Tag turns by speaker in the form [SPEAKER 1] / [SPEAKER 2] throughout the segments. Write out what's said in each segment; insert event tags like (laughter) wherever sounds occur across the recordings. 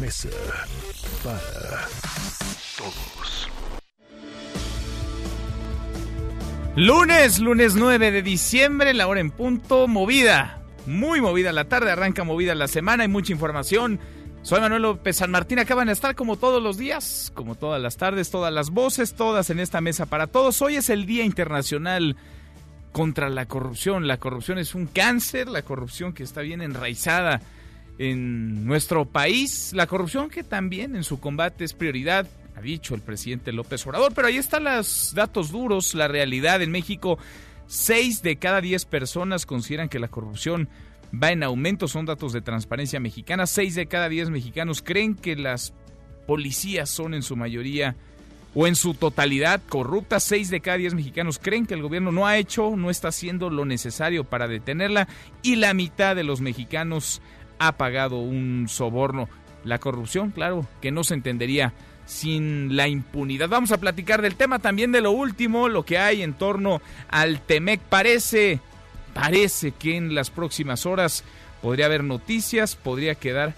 [SPEAKER 1] Mesa para
[SPEAKER 2] Todos.
[SPEAKER 3] Lunes, lunes 9 de diciembre, la hora en punto, movida, muy movida la tarde, arranca movida la semana, hay mucha información. Soy Manuel López San Martín, acaban de estar como todos los días, como todas las tardes, todas las voces, todas en esta mesa para todos. Hoy es el Día Internacional contra la Corrupción. La corrupción es un cáncer, la corrupción que está bien enraizada en nuestro país, la corrupción que también en su combate es prioridad ha dicho el presidente López Obrador, pero ahí están los datos duros, la realidad en México. Seis de cada diez personas consideran que la corrupción va en aumento, son datos de transparencia mexicana. Seis de cada diez mexicanos creen que las policías son en su mayoría o en su totalidad corruptas. Seis de cada diez mexicanos creen que el gobierno no ha hecho, no está haciendo lo necesario para detenerla y la mitad de los mexicanos ha pagado un soborno. La corrupción, claro, que no se entendería sin la impunidad. Vamos a platicar del tema también de lo último, lo que hay en torno al Temec. Parece, parece que en las próximas horas podría haber noticias, podría quedar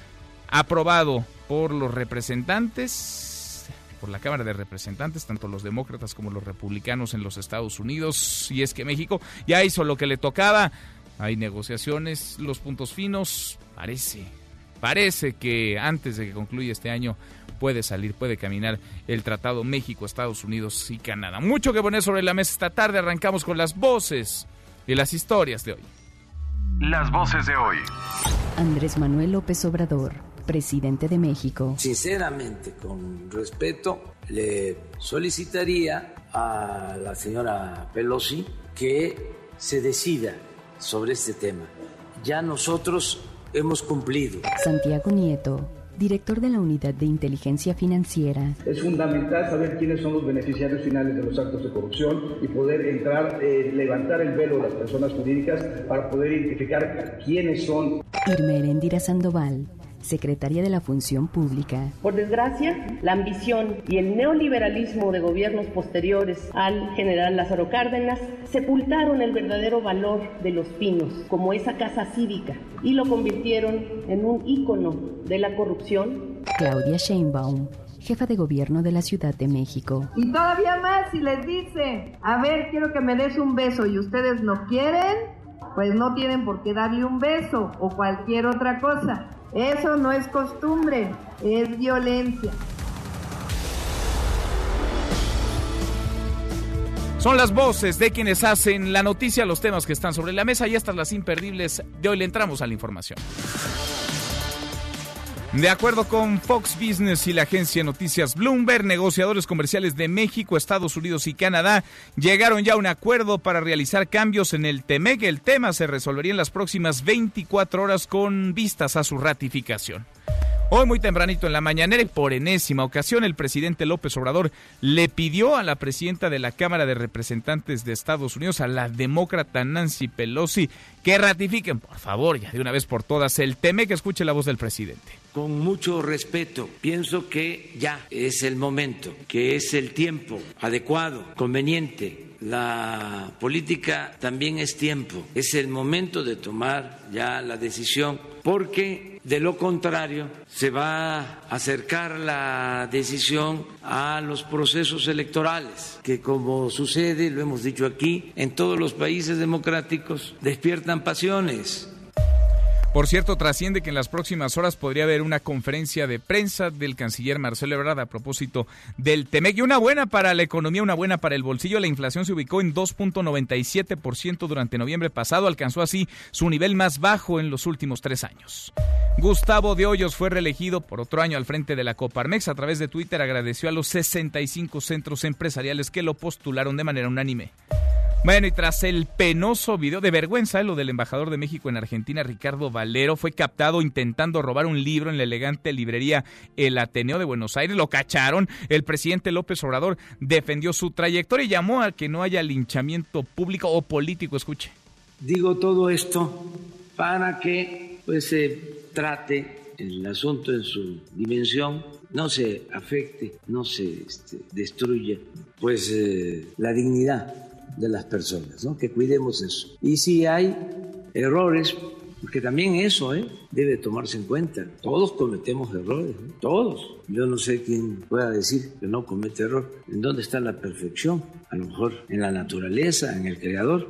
[SPEAKER 3] aprobado por los representantes, por la Cámara de Representantes, tanto los demócratas como los republicanos en los Estados Unidos. Y es que México ya hizo lo que le tocaba. Hay negociaciones, los puntos finos, parece, parece que antes de que concluya este año puede salir, puede caminar el Tratado México, Estados Unidos y Canadá. Mucho que poner sobre la mesa esta tarde. Arrancamos con las voces y las historias de hoy.
[SPEAKER 2] Las voces de hoy.
[SPEAKER 4] Andrés Manuel López Obrador, presidente de México.
[SPEAKER 5] Sinceramente, con respeto, le solicitaría a la señora Pelosi que se decida sobre este tema. Ya nosotros hemos cumplido.
[SPEAKER 4] Santiago Nieto, director de la Unidad de Inteligencia Financiera.
[SPEAKER 6] Es fundamental saber quiénes son los beneficiarios finales de los actos de corrupción y poder entrar, eh, levantar el velo de las personas jurídicas para poder identificar quiénes son.
[SPEAKER 4] Irma Heréndira Sandoval, secretaria de la Función Pública.
[SPEAKER 7] Por desgracia, la ambición y el neoliberalismo de gobiernos posteriores al general Lázaro Cárdenas sepultaron el verdadero valor de los pinos como esa casa cívica y lo convirtieron en un ícono de la corrupción.
[SPEAKER 4] Claudia Sheinbaum, jefa de gobierno de la Ciudad de México.
[SPEAKER 8] Y todavía más si les dice, a ver, quiero que me des un beso y ustedes no quieren, pues no tienen por qué darle un beso o cualquier otra cosa. Eso no es costumbre, es violencia.
[SPEAKER 3] Son las voces de quienes hacen la noticia, los temas que están sobre la mesa y estas las imperdibles de hoy le entramos a la información. De acuerdo con Fox Business y la agencia de noticias Bloomberg, negociadores comerciales de México, Estados Unidos y Canadá llegaron ya a un acuerdo para realizar cambios en el TEMEC. El tema se resolvería en las próximas 24 horas con vistas a su ratificación. Hoy muy tempranito en la mañanera y por enésima ocasión el presidente López Obrador le pidió a la presidenta de la Cámara de Representantes de Estados Unidos, a la demócrata Nancy Pelosi, que ratifiquen, por favor, ya de una vez por todas, el TEMEC. Escuche la voz del presidente.
[SPEAKER 5] Con mucho respeto, pienso que ya es el momento, que es el tiempo adecuado, conveniente. La política también es tiempo, es el momento de tomar ya la decisión, porque de lo contrario se va a acercar la decisión a los procesos electorales, que como sucede, lo hemos dicho aquí, en todos los países democráticos despiertan pasiones.
[SPEAKER 3] Por cierto, trasciende que en las próximas horas podría haber una conferencia de prensa del canciller Marcelo Ebrard a propósito del TEMEC. Y una buena para la economía, una buena para el bolsillo. La inflación se ubicó en 2.97% durante noviembre pasado. Alcanzó así su nivel más bajo en los últimos tres años. Gustavo de Hoyos fue reelegido por otro año al frente de la Coparmex. A través de Twitter agradeció a los 65 centros empresariales que lo postularon de manera unánime. Bueno, y tras el penoso video de vergüenza, lo del embajador de México en Argentina, Ricardo Valero, fue captado intentando robar un libro en la elegante librería El Ateneo de Buenos Aires. Lo cacharon. El presidente López Obrador defendió su trayectoria y llamó a que no haya linchamiento público o político. Escuche.
[SPEAKER 5] Digo todo esto para que pues se trate el asunto en su dimensión, no se afecte, no se este, destruya pues eh, la dignidad de las personas, ¿no? que cuidemos eso. Y si hay errores, porque también eso ¿eh? debe tomarse en cuenta. Todos cometemos errores, todos. Yo no sé quién pueda decir que no comete error. ¿En dónde está la perfección? A lo mejor en la naturaleza, en el creador.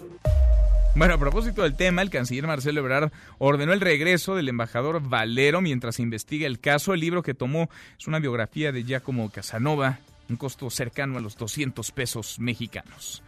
[SPEAKER 3] Bueno, a propósito del tema, el canciller Marcelo Ebrard ordenó el regreso del embajador Valero mientras investiga el caso. El libro que tomó es una biografía de Giacomo Casanova, un costo cercano a los 200 pesos mexicanos.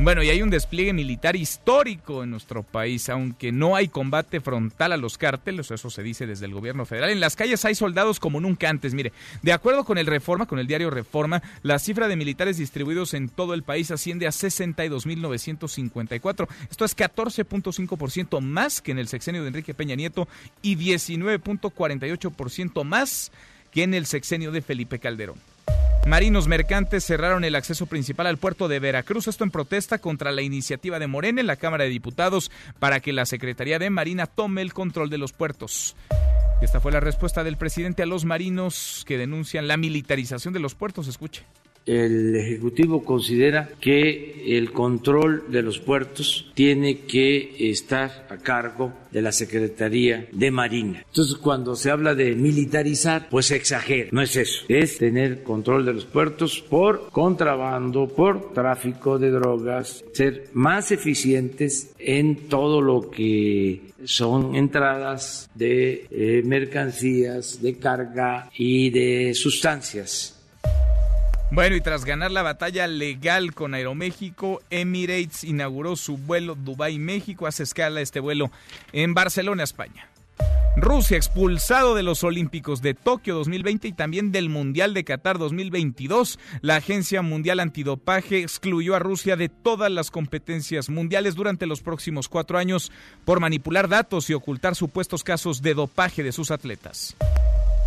[SPEAKER 3] Bueno, y hay un despliegue militar histórico en nuestro país, aunque no hay combate frontal a los cárteles, eso se dice desde el gobierno federal. En las calles hay soldados como nunca antes. Mire, de acuerdo con el Reforma, con el diario Reforma, la cifra de militares distribuidos en todo el país asciende a 62.954. Esto es 14.5% más que en el sexenio de Enrique Peña Nieto y 19.48% más que en el sexenio de Felipe Calderón. Marinos mercantes cerraron el acceso principal al puerto de Veracruz, esto en protesta contra la iniciativa de Morena en la Cámara de Diputados para que la Secretaría de Marina tome el control de los puertos. Esta fue la respuesta del presidente a los marinos que denuncian la militarización de los puertos. Escuche
[SPEAKER 5] el Ejecutivo considera que el control de los puertos tiene que estar a cargo de la Secretaría de Marina. Entonces, cuando se habla de militarizar, pues se exagera. No es eso. Es tener control de los puertos por contrabando, por tráfico de drogas, ser más eficientes en todo lo que son entradas de eh, mercancías, de carga y de sustancias
[SPEAKER 3] bueno, y tras ganar la batalla legal con Aeroméxico, Emirates inauguró su vuelo Dubai-México. Hace escala este vuelo en Barcelona, España. Rusia expulsado de los Olímpicos de Tokio 2020 y también del Mundial de Qatar 2022. La Agencia Mundial Antidopaje excluyó a Rusia de todas las competencias mundiales durante los próximos cuatro años por manipular datos y ocultar supuestos casos de dopaje de sus atletas.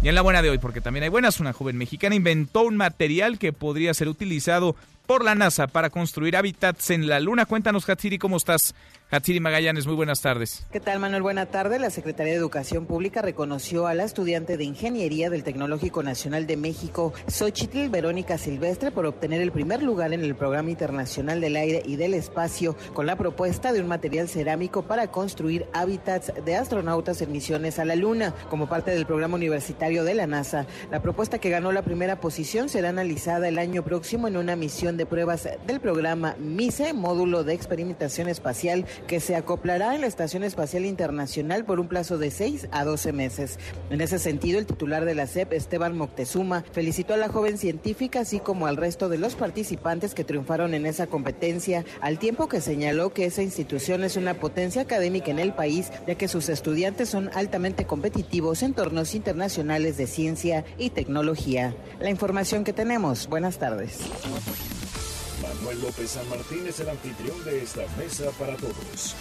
[SPEAKER 3] Y en la buena de hoy, porque también hay buenas, una joven mexicana inventó un material que podría ser utilizado por la NASA para construir hábitats en la Luna. Cuéntanos, Hatsiri, ¿cómo estás? Hatsiri Magallanes, muy buenas tardes.
[SPEAKER 9] ¿Qué tal, Manuel? Buena tarde. La Secretaría de Educación Pública reconoció a la estudiante de Ingeniería del Tecnológico Nacional de México, Xochitl Verónica Silvestre, por obtener el primer lugar en el Programa Internacional del Aire y del Espacio con la propuesta de un material cerámico para construir hábitats de astronautas en misiones a la Luna, como parte del programa universitario de la NASA. La propuesta que ganó la primera posición será analizada el año próximo en una misión de pruebas del programa MISE, módulo de experimentación espacial que se acoplará en la Estación Espacial Internacional por un plazo de 6 a 12 meses. En ese sentido, el titular de la CEP, Esteban Moctezuma, felicitó a la joven científica, así como al resto de los participantes que triunfaron en esa competencia, al tiempo que señaló que esa institución es una potencia académica en el país, ya que sus estudiantes son altamente competitivos en torneos internacionales de ciencia y tecnología. La información que tenemos. Buenas tardes.
[SPEAKER 1] Manuel López San Martín es el anfitrión de esta mesa para todos.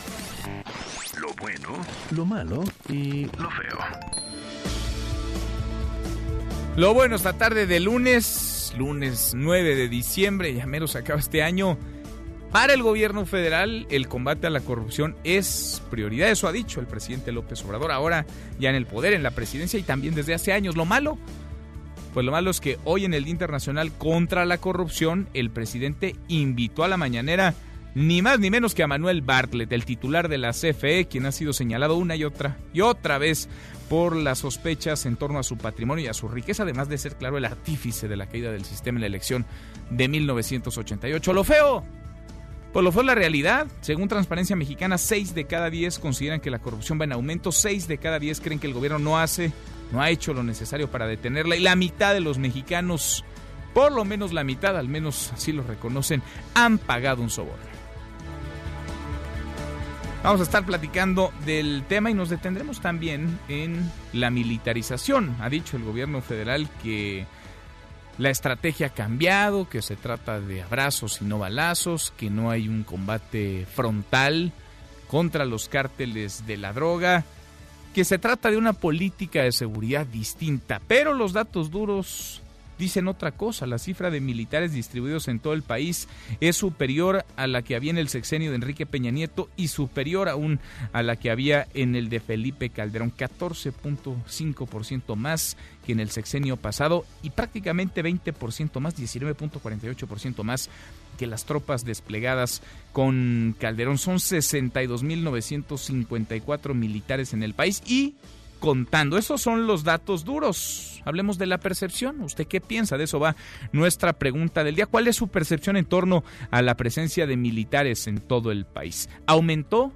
[SPEAKER 10] Lo bueno,
[SPEAKER 1] lo malo y
[SPEAKER 10] lo feo.
[SPEAKER 3] Lo bueno esta tarde de lunes, lunes 9 de diciembre, ya menos acaba este año. Para el gobierno federal, el combate a la corrupción es prioridad, eso ha dicho el presidente López Obrador, ahora ya en el poder, en la presidencia y también desde hace años. Lo malo, pues lo malo es que hoy en el Día Internacional contra la Corrupción, el presidente invitó a la mañanera ni más ni menos que a Manuel Bartlett, el titular de la CFE, quien ha sido señalado una y otra y otra vez por las sospechas en torno a su patrimonio y a su riqueza, además de ser, claro, el artífice de la caída del sistema en la elección de 1988. Lo feo, pues lo fue la realidad. Según Transparencia Mexicana, 6 de cada 10 consideran que la corrupción va en aumento, 6 de cada 10 creen que el gobierno no hace no ha hecho lo necesario para detenerla y la mitad de los mexicanos, por lo menos la mitad, al menos así lo reconocen, han pagado un soborno. Vamos a estar platicando del tema y nos detendremos también en la militarización. Ha dicho el gobierno federal que la estrategia ha cambiado, que se trata de abrazos y no balazos, que no hay un combate frontal contra los cárteles de la droga, que se trata de una política de seguridad distinta, pero los datos duros dicen otra cosa. La cifra de militares distribuidos en todo el país es superior a la que había en el sexenio de Enrique Peña Nieto y superior aún a la que había en el de Felipe Calderón. 14.5% más que en el sexenio pasado y prácticamente 20% más, 19.48% más que las tropas desplegadas con Calderón. Son 62.954 militares en el país y contando. Esos son los datos duros. Hablemos de la percepción. ¿Usted qué piensa? De eso va nuestra pregunta del día. ¿Cuál es su percepción en torno a la presencia de militares en todo el país? ¿Aumentó?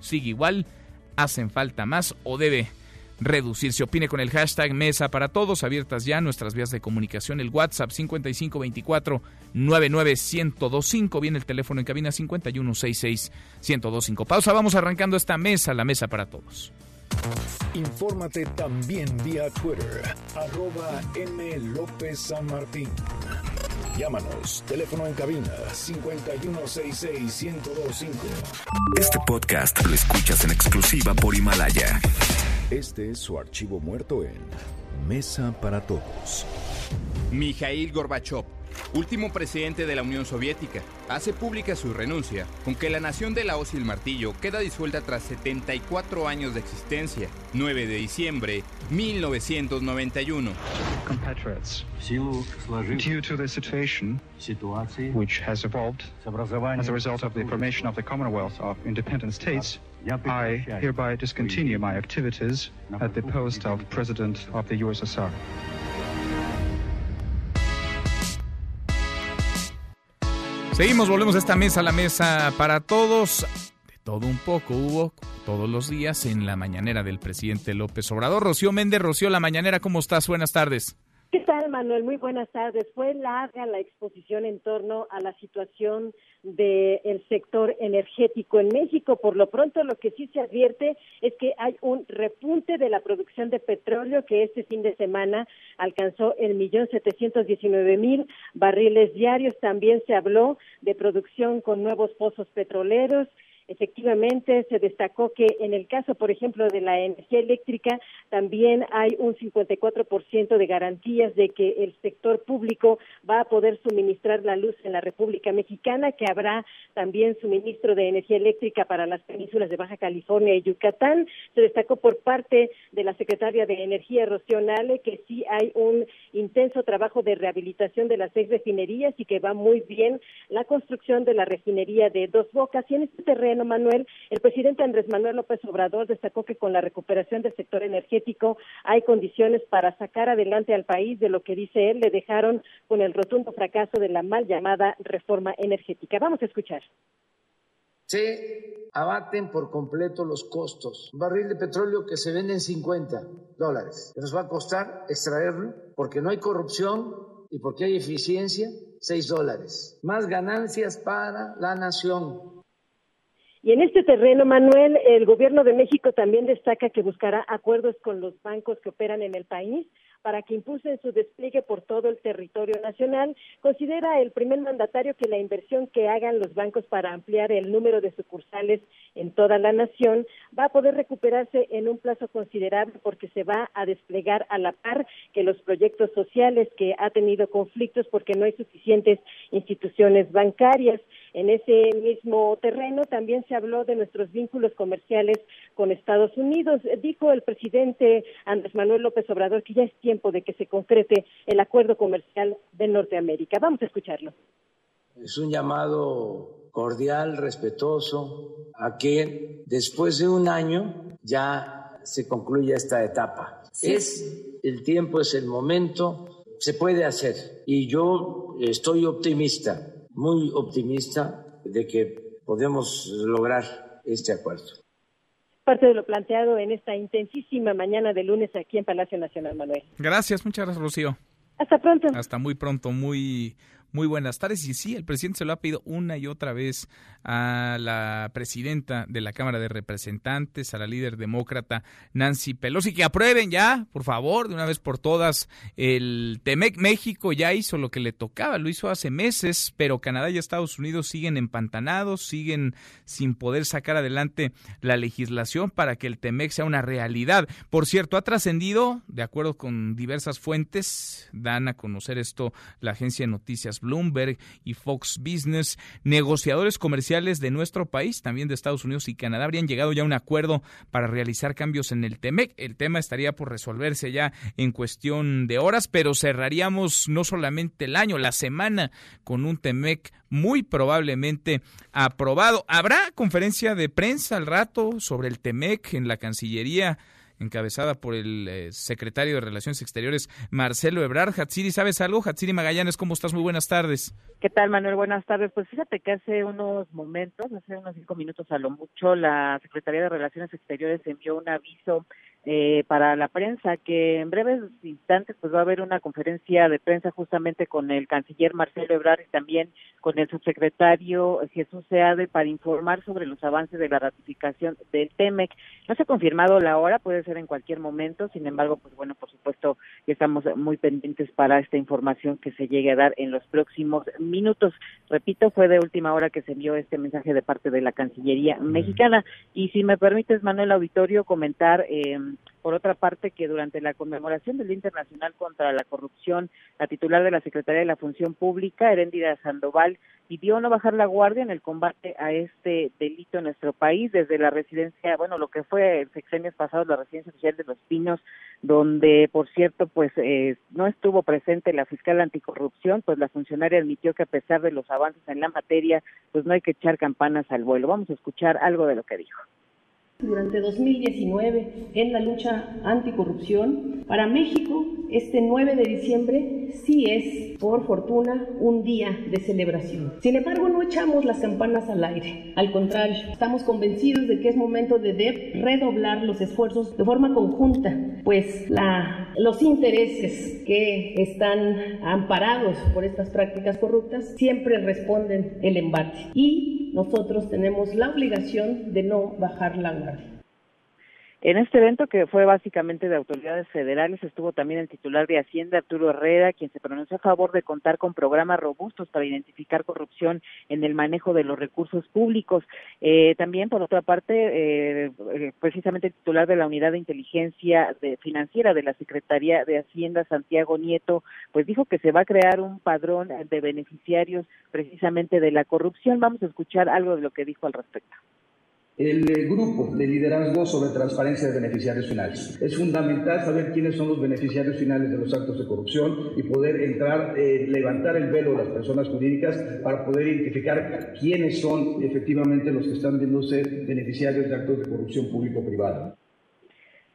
[SPEAKER 3] ¿Sigue igual? ¿Hacen falta más o debe reducirse? Opine con el hashtag Mesa para Todos. Abiertas ya nuestras vías de comunicación. El WhatsApp 5524 99125. Viene el teléfono en cabina 5166 1025. Pausa. Vamos arrancando esta mesa, la Mesa para Todos.
[SPEAKER 1] Infórmate también vía Twitter, arroba M. López San Martín. Llámanos, teléfono en cabina 5166-1025.
[SPEAKER 2] Este podcast lo escuchas en exclusiva por Himalaya.
[SPEAKER 1] Este es su archivo muerto en Mesa para Todos.
[SPEAKER 11] Mikhail Gorbachev último presidente de la Unión Soviética, hace pública su renuncia, con que la nación de la hoz y el martillo queda disuelta tras 74 años de existencia, 9 de diciembre 1991.
[SPEAKER 12] Compatriots, due to the situation which has evolved as a result of the formation of the Commonwealth of Independent States, I hereby discontinue my activities at the post of President of the USSR.
[SPEAKER 3] Seguimos, volvemos a esta mesa, la mesa para todos. De todo un poco hubo todos los días en la mañanera del presidente López Obrador. Rocío Méndez, Rocío, la mañanera, ¿cómo estás? Buenas tardes.
[SPEAKER 13] ¿Qué tal, Manuel? Muy buenas tardes. Fue larga la exposición en torno a la situación del sector energético en México. Por lo pronto, lo que sí se advierte es que hay un repunte de la producción de petróleo que este fin de semana alcanzó el millón setecientos diecinueve mil barriles diarios. También se habló de producción con nuevos pozos petroleros Efectivamente, se destacó que en el caso, por ejemplo, de la energía eléctrica, también hay un 54% de garantías de que el sector público va a poder suministrar la luz en la República Mexicana, que habrá también suministro de energía eléctrica para las penínsulas de Baja California y Yucatán. Se destacó por parte de la secretaria de Energía, Rocío Nale, que sí hay un intenso trabajo de rehabilitación de las seis refinerías y que va muy bien la construcción de la refinería de Dos Bocas. Y en este terreno Manuel, el presidente Andrés Manuel López Obrador destacó que con la recuperación del sector energético hay condiciones para sacar adelante al país de lo que dice él le dejaron con el rotundo fracaso de la mal llamada reforma energética. Vamos a escuchar.
[SPEAKER 5] Se abaten por completo los costos. Un barril de petróleo que se vende en 50 dólares, nos va a costar extraerlo porque no hay corrupción y porque hay eficiencia, 6 dólares. Más ganancias para la nación.
[SPEAKER 13] Y en este terreno, Manuel, el gobierno de México también destaca que buscará acuerdos con los bancos que operan en el país para que impulsen su despliegue por todo el territorio nacional. Considera el primer mandatario que la inversión que hagan los bancos para ampliar el número de sucursales en toda la nación va a poder recuperarse en un plazo considerable porque se va a desplegar a la par que los proyectos sociales que ha tenido conflictos porque no hay suficientes instituciones bancarias. En ese mismo terreno también se habló de nuestros vínculos comerciales con Estados Unidos. Dijo el presidente Andrés Manuel López Obrador que ya es tiempo de que se concrete el acuerdo comercial de Norteamérica. Vamos a escucharlo.
[SPEAKER 5] Es un llamado cordial, respetuoso, a que después de un año ya se concluya esta etapa. Es el tiempo, es el momento, se puede hacer. Y yo estoy optimista muy optimista de que podemos lograr este acuerdo.
[SPEAKER 13] Parte de lo planteado en esta intensísima mañana de lunes aquí en Palacio Nacional, Manuel.
[SPEAKER 3] Gracias, muchas gracias, Rocío.
[SPEAKER 13] Hasta pronto.
[SPEAKER 3] Hasta muy pronto, muy Muy buenas tardes. Y sí, el presidente se lo ha pedido una y otra vez a la presidenta de la Cámara de Representantes, a la líder demócrata Nancy Pelosi, que aprueben ya, por favor, de una vez por todas, el TEMEC. México ya hizo lo que le tocaba, lo hizo hace meses, pero Canadá y Estados Unidos siguen empantanados, siguen sin poder sacar adelante la legislación para que el TEMEC sea una realidad. Por cierto, ha trascendido, de acuerdo con diversas fuentes, dan a conocer esto la agencia de noticias Bloomberg y Fox Business, negociadores comerciales de nuestro país, también de Estados Unidos y Canadá, habrían llegado ya a un acuerdo para realizar cambios en el TEMEC. El tema estaría por resolverse ya en cuestión de horas, pero cerraríamos no solamente el año, la semana con un TEMEC muy probablemente aprobado. Habrá conferencia de prensa al rato sobre el TEMEC en la Cancillería encabezada por el eh, secretario de Relaciones Exteriores, Marcelo Ebrard. Hatsiri, ¿sabes algo? Hatsiri Magallanes, ¿cómo estás? Muy buenas tardes.
[SPEAKER 14] ¿Qué tal, Manuel? Buenas tardes. Pues fíjate que hace unos momentos, hace unos cinco minutos a lo mucho, la Secretaría de Relaciones Exteriores envió un aviso eh, para la prensa que en breves instantes pues va a haber una conferencia de prensa justamente con el canciller Marcelo Ebrard y también con el subsecretario Jesús Seade para informar sobre los avances de la ratificación del TEMEC. No se ha confirmado la hora, puede ser en cualquier momento, sin embargo, pues bueno, por supuesto que estamos muy pendientes para esta información que se llegue a dar en los próximos minutos. Repito, fue de última hora que se envió este mensaje de parte de la Cancillería mexicana. Y si me permites, Manuel Auditorio, comentar eh, por otra parte, que durante la conmemoración del Día Internacional contra la Corrupción, la titular de la Secretaría de la Función Pública, Heréndira Sandoval, pidió no bajar la guardia en el combate a este delito en nuestro país, desde la residencia, bueno, lo que fue el sexenio pasado, la residencia oficial de Los Pinos, donde, por cierto, pues eh, no estuvo presente la fiscal anticorrupción, pues la funcionaria admitió que a pesar de los avances en la materia, pues no hay que echar campanas al vuelo. Vamos a escuchar algo de lo que dijo.
[SPEAKER 7] Durante 2019, en la lucha anticorrupción, para México, este 9 de diciembre sí es, por fortuna, un día de celebración. Sin embargo, no echamos las campanas al aire. Al contrario, estamos convencidos de que es momento de redoblar los esfuerzos de forma conjunta, pues la, los intereses que están amparados por estas prácticas corruptas siempre responden el embate. Y nosotros tenemos la obligación de no bajar la guardia.
[SPEAKER 14] En este evento, que fue básicamente de autoridades federales, estuvo también el titular de Hacienda, Arturo Herrera, quien se pronunció a favor de contar con programas robustos para identificar corrupción en el manejo de los recursos públicos. Eh, también, por otra parte, eh, eh, precisamente el titular de la Unidad de Inteligencia Financiera de la Secretaría de Hacienda, Santiago Nieto, pues dijo que se va a crear un padrón de beneficiarios precisamente de la corrupción. Vamos a escuchar algo de lo que dijo al respecto
[SPEAKER 6] el eh, grupo de liderazgo sobre transparencia de beneficiarios finales. Es fundamental saber quiénes son los beneficiarios finales de los actos de corrupción y poder entrar, eh, levantar el velo de las personas jurídicas para poder identificar quiénes son efectivamente los que están viéndose beneficiarios de actos de corrupción público-privada.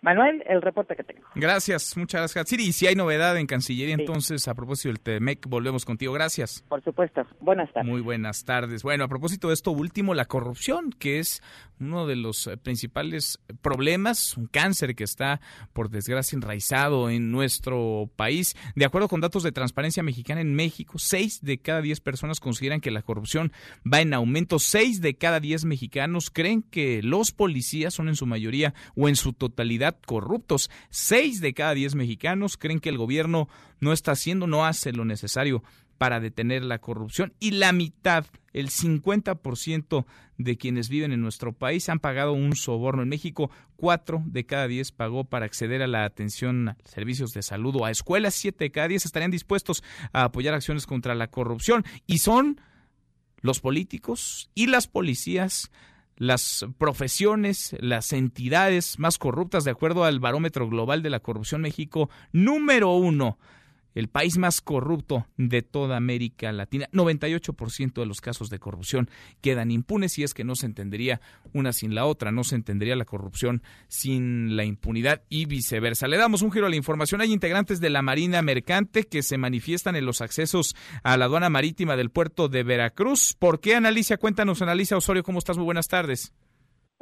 [SPEAKER 14] Manuel, el reporte que tengo.
[SPEAKER 3] Gracias, muchas gracias. Sí, y si hay novedad en Cancillería, entonces a propósito del TEMEC, volvemos contigo. Gracias.
[SPEAKER 14] Por supuesto. Buenas tardes.
[SPEAKER 3] Muy buenas tardes. Bueno, a propósito de esto último, la corrupción, que es uno de los eh, principales problemas, un cáncer que está, por desgracia, enraizado en nuestro país. De acuerdo con datos de Transparencia Mexicana en México, seis de cada diez personas consideran que la corrupción va en aumento. Seis de cada diez mexicanos creen que los policías son en su mayoría o en su totalidad corruptos. Seis de cada diez mexicanos creen que el gobierno no está haciendo, no hace lo necesario para detener la corrupción y la mitad, el 50% de quienes viven en nuestro país han pagado un soborno. En México, cuatro de cada diez pagó para acceder a la atención a servicios de salud o a escuelas. Siete de cada diez estarían dispuestos a apoyar acciones contra la corrupción y son los políticos y las policías las profesiones, las entidades más corruptas, de acuerdo al barómetro global de la corrupción México, número uno el país más corrupto de toda América Latina. 98% de los casos de corrupción quedan impunes y es que no se entendería una sin la otra, no se entendería la corrupción sin la impunidad y viceversa. Le damos un giro a la información. Hay integrantes de la Marina Mercante que se manifiestan en los accesos a la aduana marítima del puerto de Veracruz. ¿Por qué, Analicia? Cuéntanos, Analicia Osorio, ¿cómo estás? Muy buenas tardes.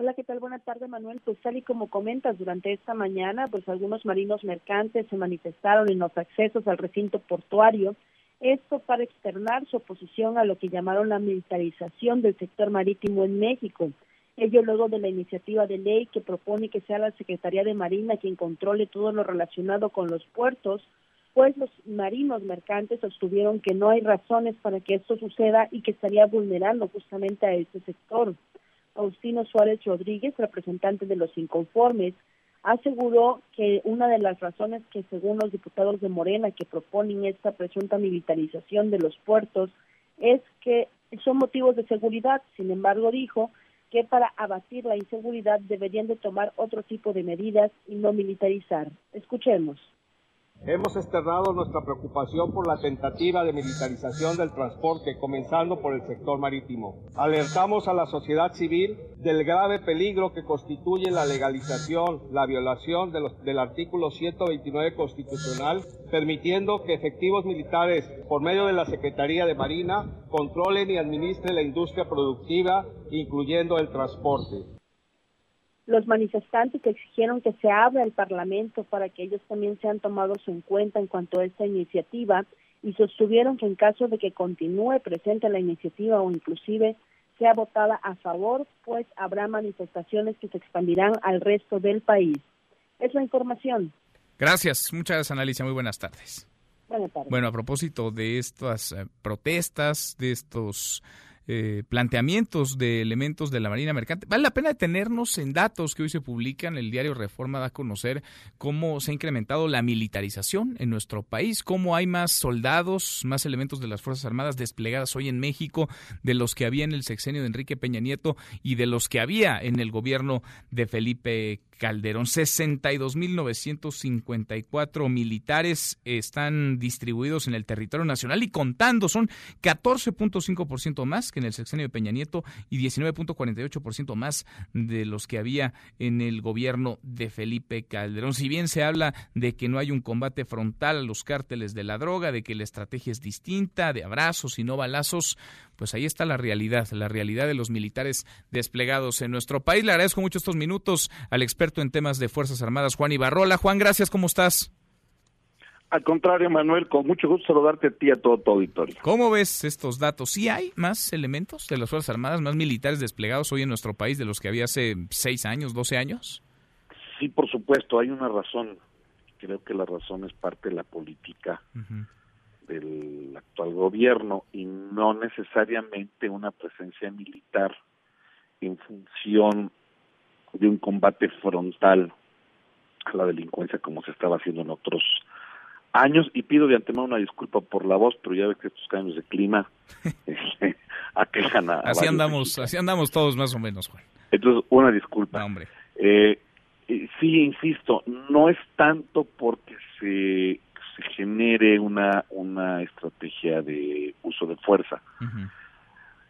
[SPEAKER 15] Hola, ¿qué tal? Buenas tardes, Manuel. Pues tal y como comentas, durante esta mañana, pues algunos marinos mercantes se manifestaron en los accesos al recinto portuario Esto para externar su oposición a lo que llamaron la militarización del sector marítimo en México. Ello luego de la iniciativa de ley que propone que sea la Secretaría de Marina quien controle todo lo relacionado con los puertos, pues los marinos mercantes sostuvieron que no hay razones para que esto suceda y que estaría vulnerando justamente a este sector. Faustino Suárez Rodríguez, representante de los inconformes, aseguró que una de las razones que según los diputados de Morena que proponen esta presunta militarización de los puertos es que son motivos de seguridad. Sin embargo, dijo que para abatir la inseguridad deberían de tomar otro tipo de medidas y no militarizar. Escuchemos.
[SPEAKER 16] Hemos externado nuestra preocupación por la tentativa de militarización del transporte, comenzando por el sector marítimo. Alertamos a la sociedad civil del grave peligro que constituye la legalización, la violación de los, del artículo 129 constitucional, permitiendo que efectivos militares, por medio de la Secretaría de Marina, controlen y administren la industria productiva, incluyendo el transporte.
[SPEAKER 15] Los manifestantes exigieron que se abra el Parlamento para que ellos también sean tomados en cuenta en cuanto a esta iniciativa y sostuvieron que en caso de que continúe presente la iniciativa o inclusive sea votada a favor, pues habrá manifestaciones que se expandirán al resto del país. Es la información.
[SPEAKER 3] Gracias, muchas gracias Analicia, muy buenas tardes.
[SPEAKER 15] Buenas tardes.
[SPEAKER 3] Bueno, a propósito de estas eh, protestas, de estos eh, planteamientos de elementos de la Marina Mercante. Vale la pena detenernos en datos que hoy se publican. El diario Reforma da a conocer cómo se ha incrementado la militarización en nuestro país, cómo hay más soldados, más elementos de las Fuerzas Armadas desplegadas hoy en México de los que había en el sexenio de Enrique Peña Nieto y de los que había en el gobierno de Felipe Calderón. 62.954 militares están distribuidos en el territorio nacional y contando son 14.5% más que en el sexenio de Peña Nieto y 19.48% más de los que había en el gobierno de Felipe Calderón. Si bien se habla de que no hay un combate frontal a los cárteles de la droga, de que la estrategia es distinta, de abrazos y no balazos, pues ahí está la realidad, la realidad de los militares desplegados en nuestro país. Le agradezco mucho estos minutos al experto en temas de Fuerzas Armadas, Juan Ibarrola. Juan, gracias, ¿cómo estás?
[SPEAKER 17] Al contrario, Manuel, con mucho gusto saludarte a ti y a todo tu auditorio.
[SPEAKER 3] ¿Cómo ves estos datos? ¿Sí hay más elementos de las Fuerzas Armadas, más militares desplegados hoy en nuestro país de los que había hace seis años, doce años?
[SPEAKER 17] Sí, por supuesto, hay una razón. Creo que la razón es parte de la política del actual gobierno y no necesariamente una presencia militar en función de un combate frontal a la delincuencia como se estaba haciendo en otros años. Y pido de antemano una disculpa por la voz pero ya ve que estos cambios de clima (laughs) este, aquejan a,
[SPEAKER 3] así andamos así andamos todos más o menos Juan.
[SPEAKER 17] Entonces una disculpa.
[SPEAKER 3] Hombre.
[SPEAKER 17] Eh, sí insisto no es tanto porque se se genere una, una estrategia de uso de fuerza.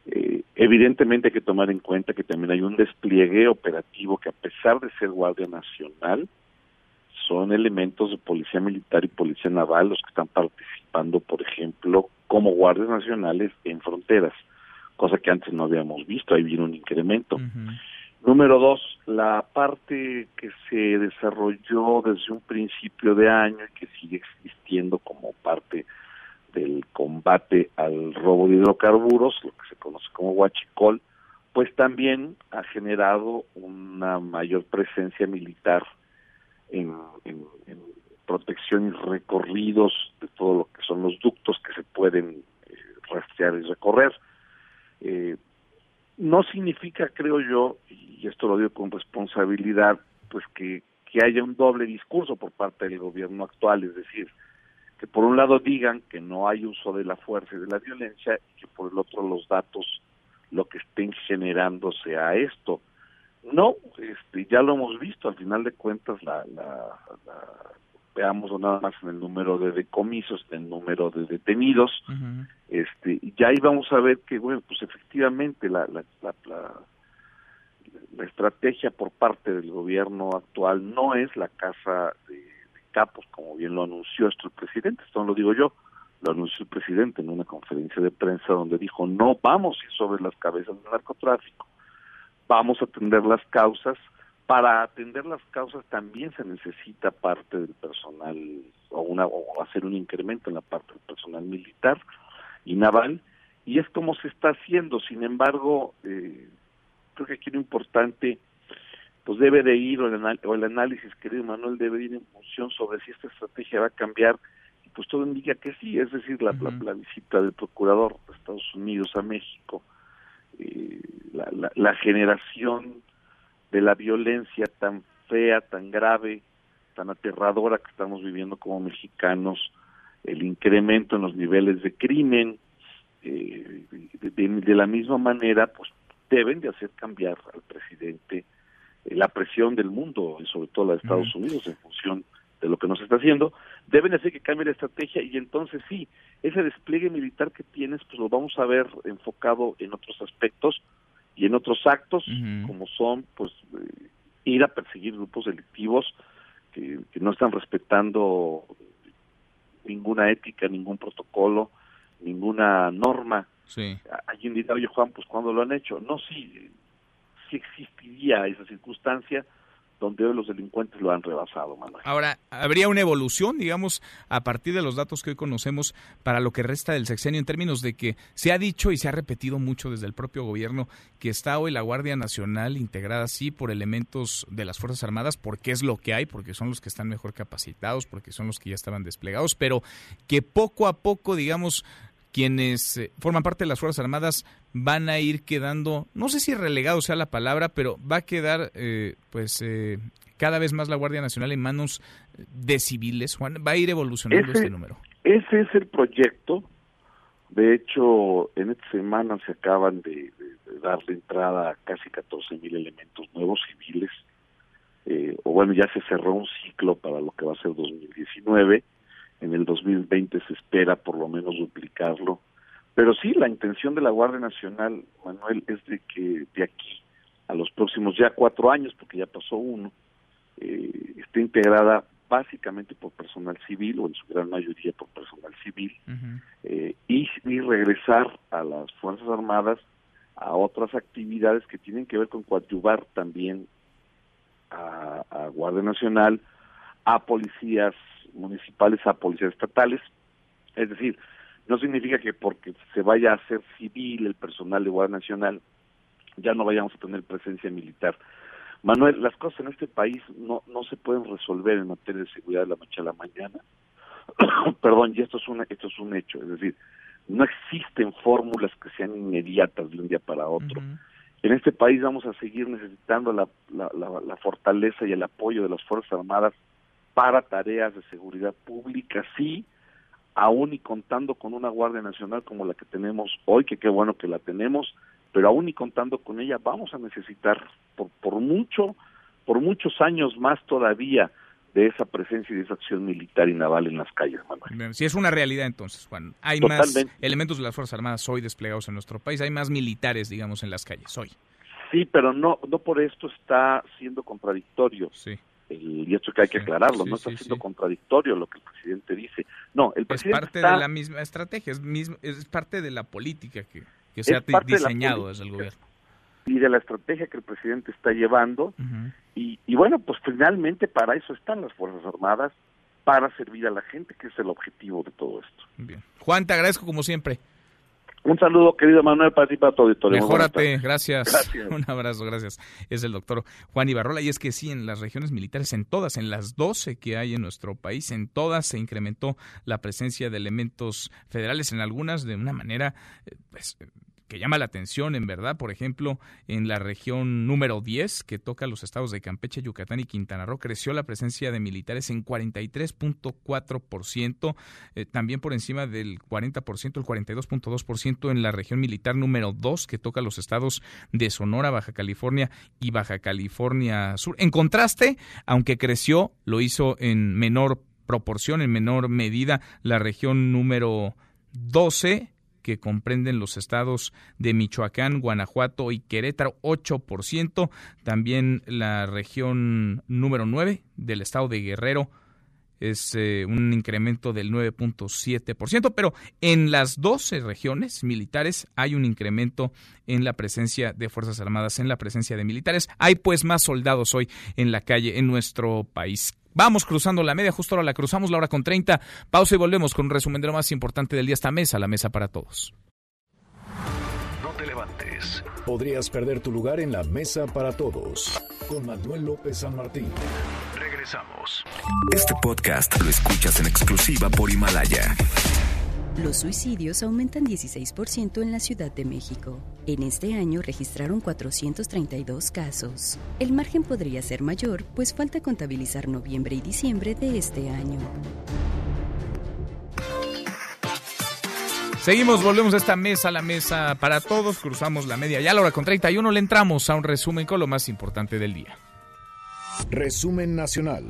[SPEAKER 17] eh, evidentemente hay que tomar en cuenta que también hay un despliegue operativo que a pesar de ser Guardia Nacional, son elementos de Policía Militar y Policía Naval los que están participando, por ejemplo, como guardias nacionales en fronteras, cosa que antes no habíamos visto, ahí viene un incremento. Número dos, la parte que se desarrolló desde un principio de año y que sigue existiendo como parte del combate al robo de hidrocarburos, lo que se conoce como huachicol, pues también ha generado una mayor presencia militar en, protección y recorridos de todo lo que son los ductos que se pueden eh, rastrear y recorrer. Eh, no significa, creo yo, y esto lo digo con responsabilidad, pues que, que haya un doble discurso por parte del gobierno actual, es decir, que por un lado digan que no hay uso de la fuerza y de la violencia y que por el otro los datos lo que estén generando sea esto. No, este, ya lo hemos visto, al final de cuentas la, la, la veamos nada más en el número de decomisos, en el número de detenidos, uh -huh. este, y ya ahí vamos a ver que, bueno, pues efectivamente la, la, la, la, la estrategia por parte del gobierno actual no es la casa de, de capos, como bien lo anunció esto el presidente, esto no lo digo yo, lo anunció el presidente en una conferencia de prensa donde dijo, no vamos a ir sobre las cabezas del narcotráfico, vamos a atender las causas, para atender las causas también se necesita parte del personal o, una, o hacer un incremento en la parte del personal militar y naval y es como se está haciendo. Sin embargo, eh, creo que aquí lo importante pues debe de ir o el, o el análisis, querido Manuel, debe ir en función sobre si esta estrategia va a cambiar y pues todo indica que sí, es decir, la, la, visita del procurador de Estados Unidos a México, eh, la, la generación de la violencia tan fea, tan grave, tan aterradora que estamos viviendo como mexicanos, el incremento en los niveles de crimen, eh, de, la misma manera, pues deben de hacer cambiar al presidente eh, la presión del mundo, y sobre todo la de Estados Unidos, en función de lo que nos está haciendo, deben hacer que cambie la estrategia y entonces sí, ese despliegue militar que tienes, pues lo vamos a ver enfocado en otros aspectos y en otros actos, como son, pues, eh, ir a perseguir grupos delictivos que, que no están respetando ninguna ética, ningún protocolo, ninguna norma. Sí. Alguien dirá, oye Juan, pues ¿cuándo lo han hecho? No, sí, sí existiría esa circunstancia, donde hoy los delincuentes lo han rebasado, Manuel.
[SPEAKER 3] Ahora, ¿habría una evolución, digamos, a partir de los datos que hoy conocemos para lo que resta del sexenio en términos de que se ha dicho y se ha repetido mucho desde el propio gobierno que está hoy la Guardia Nacional integrada sí por elementos de las Fuerzas Armadas, porque es lo que hay, porque son los que están mejor capacitados, porque son los que ya estaban desplegados, pero que poco a poco, digamos, quienes eh, forman parte de las Fuerzas Armadas van a ir quedando, no sé si relegado sea la palabra, pero va a quedar eh, pues eh, cada vez más la Guardia Nacional en manos de civiles. Juan, va a ir evolucionando este número.
[SPEAKER 17] Ese es el proyecto. De hecho, en esta semana se acaban de, darle entrada a casi 14 mil elementos nuevos civiles. o bueno, ya se cerró un ciclo para lo que va a ser 2019 en el 2020 se espera por lo menos duplicarlo. Pero sí, la intención de la Guardia Nacional, Manuel, es de que de aquí a los próximos ya cuatro años, porque ya pasó uno, eh, esté integrada básicamente por personal civil o en su gran mayoría por personal civil eh, y, regresar a las Fuerzas Armadas a otras actividades que tienen que ver con coadyuvar también a, a Guardia Nacional, a policías municipales a policías estatales. Es decir, no significa que porque se vaya a hacer civil el personal de Guardia Nacional ya no vayamos a tener presencia militar. Manuel, las cosas en este país no, no se pueden resolver en materia de seguridad de la noche a la mañana. (coughs) Perdón, y esto es, un, esto es un hecho, es decir, no existen fórmulas que sean inmediatas de un día para otro. En este país vamos a seguir necesitando la, la, la fortaleza y el apoyo de las Fuerzas Armadas para tareas de seguridad pública, sí, aún y contando con una Guardia Nacional como la que tenemos hoy, que qué bueno que la tenemos, pero aún y contando con ella vamos a necesitar por, por mucho, por muchos años más todavía de esa presencia y de esa acción militar y naval en las calles, Manuel.
[SPEAKER 3] Si es una realidad entonces, Juan. Hay más elementos de las Fuerzas Armadas hoy desplegados en nuestro país, hay más militares, digamos, en las calles hoy.
[SPEAKER 17] Sí, pero no, no por esto está siendo contradictorio. Sí y esto que hay que aclararlo, no está siendo contradictorio lo que el presidente dice. No, el presidente
[SPEAKER 3] es parte de la misma estrategia, es, es parte de la política que, se ha diseñado desde el gobierno.
[SPEAKER 17] Y de la estrategia que el presidente está llevando. y, y bueno, pues finalmente para eso están las Fuerzas Armadas, para servir a la gente, que es el objetivo de todo esto.
[SPEAKER 3] Bien. Juan, te agradezco como siempre.
[SPEAKER 17] Un saludo, querido Manuel, para ti para todo auditorio.
[SPEAKER 3] Mejórate, gracias. (laughs) Un abrazo, gracias. Es el doctor Juan Ibarrola. Y es que sí, en las regiones militares, en todas, en las 12 que hay en nuestro país, en todas se incrementó la presencia de elementos federales, en algunas de una manera eh, pues, que llama la atención, en verdad, por ejemplo, en la región número 10, que toca los estados de Campeche, Yucatán y Quintana Roo, creció la presencia de militares en 43.4%, eh, también por encima del 40%, el 42.2% en la región militar número 2, que toca los estados de Sonora, Baja California y Baja California Sur. En contraste, aunque creció, lo hizo en menor proporción, en menor medida, la región número 12, que comprenden los estados de Michoacán, Guanajuato y Querétaro, 8%. También la región número 9 del estado de Guerrero, es eh, un incremento del 9.7%, pero en las 12 regiones militares hay un incremento en la presencia de Fuerzas Armadas, en la presencia de militares. Hay pues más soldados hoy en la calle en nuestro país. Vamos cruzando la media, justo ahora la cruzamos, la hora con 30. Pausa y volvemos con un resumen de lo más importante del día. Esta mesa, la mesa para todos.
[SPEAKER 1] No te levantes. Podrías perder tu lugar en la mesa para todos. Con Manuel López San Martín. Regresamos.
[SPEAKER 18] Este podcast lo escuchas en exclusiva por Himalaya.
[SPEAKER 4] Los suicidios aumentan 16% en la Ciudad de México. En este año registraron 432 casos. El margen podría ser mayor, pues falta contabilizar noviembre y diciembre de este año.
[SPEAKER 3] Seguimos, volvemos a esta mesa, la mesa para todos, cruzamos la media ya a la hora con 31 le entramos a un resumen con lo más importante del día.
[SPEAKER 1] Resumen nacional.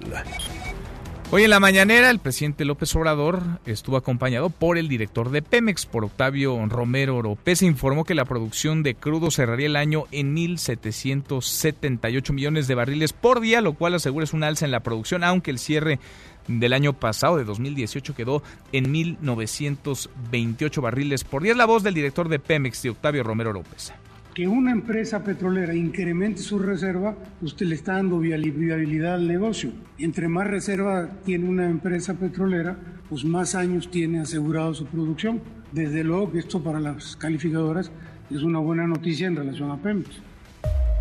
[SPEAKER 3] Hoy en la mañanera, el presidente López Obrador estuvo acompañado por el director de Pemex, por Octavio Romero Oropesa. Informó que la producción de crudo cerraría el año en 1.778 millones de barriles por día, lo cual asegura es un alza en la producción, aunque el cierre del año pasado, de 2018, quedó en 1.928 barriles por día. Es la voz del director de Pemex, de Octavio Romero Oropesa
[SPEAKER 19] que una empresa petrolera incremente su reserva, usted le está dando viabilidad al negocio. Entre más reserva tiene una empresa petrolera, pues más años tiene asegurado su producción. Desde luego que esto para las calificadoras es una buena noticia en relación a Pemex.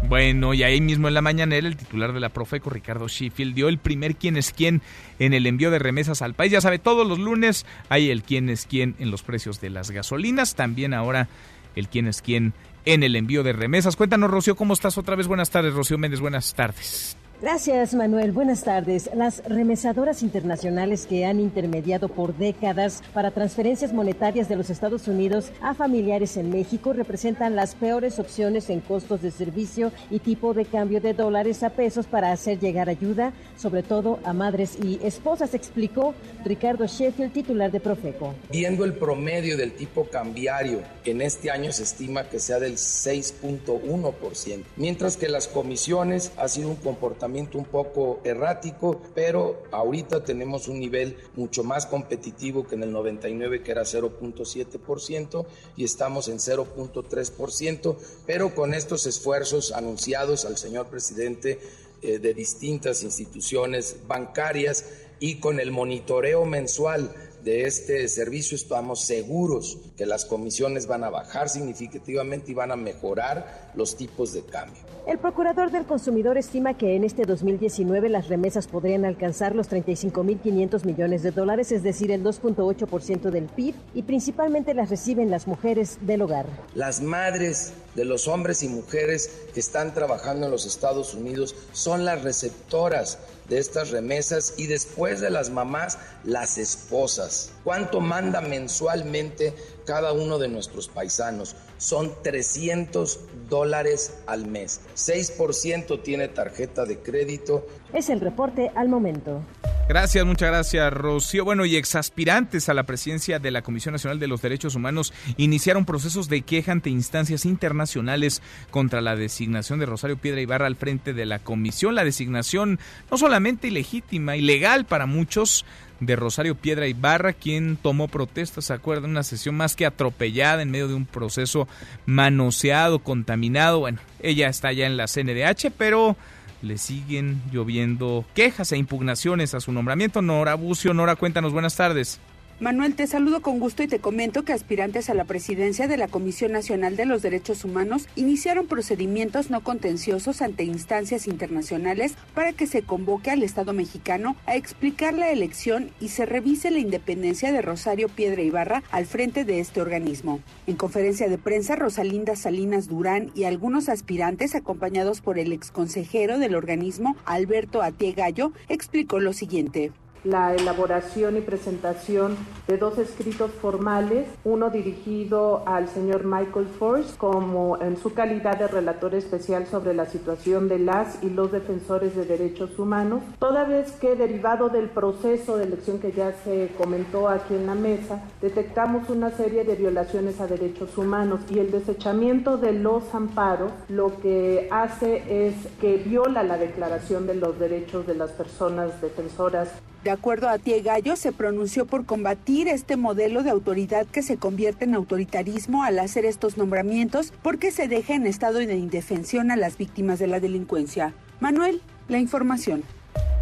[SPEAKER 3] Bueno, y ahí mismo en la mañanera el titular de la Profeco, Ricardo Sheffield, dio el primer quién es quién en el envío de remesas al país. Ya sabe, todos los lunes hay el quién es quién en los precios de las gasolinas. También ahora el quién es quién en el envío de remesas. Cuéntanos, Rocío, ¿cómo estás otra vez? Buenas tardes, Rocío Méndez, buenas tardes.
[SPEAKER 20] Gracias, Manuel. Buenas tardes. Las remesadoras internacionales que han intermediado por décadas para transferencias monetarias de los Estados Unidos a familiares en México representan las peores opciones en costos de servicio y tipo de cambio de dólares a pesos para hacer llegar ayuda, sobre todo a madres y esposas, explicó Ricardo Sheffield, titular de Profeco.
[SPEAKER 21] Viendo el promedio del tipo cambiario, en este año se estima que sea del 6.1%, mientras que las comisiones ha sido un comportamiento un poco errático, pero ahorita tenemos un nivel mucho más competitivo que en el 99 que era 0.7% y estamos en 0.3%, pero con estos esfuerzos anunciados al señor presidente eh, de distintas instituciones bancarias y con el monitoreo mensual de este servicio estamos seguros que las comisiones van a bajar significativamente y van a mejorar los tipos de cambio.
[SPEAKER 20] El procurador del consumidor estima que en este 2019 las remesas podrían alcanzar los 35.500 millones de dólares, es decir, el 2.8% del PIB, y principalmente las reciben las mujeres del hogar.
[SPEAKER 21] Las madres de los hombres y mujeres que están trabajando en los Estados Unidos son las receptoras de estas remesas y después de las mamás, las esposas. ¿Cuánto manda mensualmente cada uno de nuestros paisanos? Son 300 dólares al mes. 6% tiene tarjeta de crédito.
[SPEAKER 20] Es el reporte al momento.
[SPEAKER 3] Gracias, muchas gracias, Rocío. Bueno, y exaspirantes a la presidencia de la Comisión Nacional de los Derechos Humanos iniciaron procesos de queja ante instancias internacionales contra la designación de Rosario Piedra Ibarra al frente de la comisión. La designación no solamente ilegítima, ilegal para muchos, de Rosario Piedra Ibarra, quien tomó protestas, ¿se acuerdan? Una sesión más que atropellada en medio de un proceso manoseado, contaminado. Bueno, ella está ya en la CNDH, pero le siguen lloviendo quejas e impugnaciones a su nombramiento. Nora Bucio, Nora, cuéntanos, buenas tardes.
[SPEAKER 22] Manuel, te saludo con gusto y te comento que aspirantes a la presidencia de la Comisión Nacional de los Derechos Humanos iniciaron procedimientos no contenciosos ante instancias internacionales para que se convoque al Estado mexicano a explicar la elección y se revise la independencia de Rosario Piedra Ibarra al frente de este organismo. En conferencia de prensa, Rosalinda Salinas Durán y algunos aspirantes, acompañados por el exconsejero del organismo, Alberto Atie Gallo, explicó lo siguiente
[SPEAKER 23] la elaboración y presentación de dos escritos formales, uno dirigido al señor Michael Force como en su calidad de relator especial sobre la situación de las y los defensores de derechos humanos, toda vez que derivado del proceso de elección que ya se comentó aquí en la mesa, detectamos una serie de violaciones a derechos humanos y el desechamiento de los amparos lo que hace es que viola la declaración de los derechos de las personas defensoras
[SPEAKER 22] De acuerdo a Tie Gallo, se pronunció por combatir este modelo de autoridad que se convierte en autoritarismo al hacer estos nombramientos porque se deja en estado de indefensión a las víctimas de la delincuencia. Manuel, la información.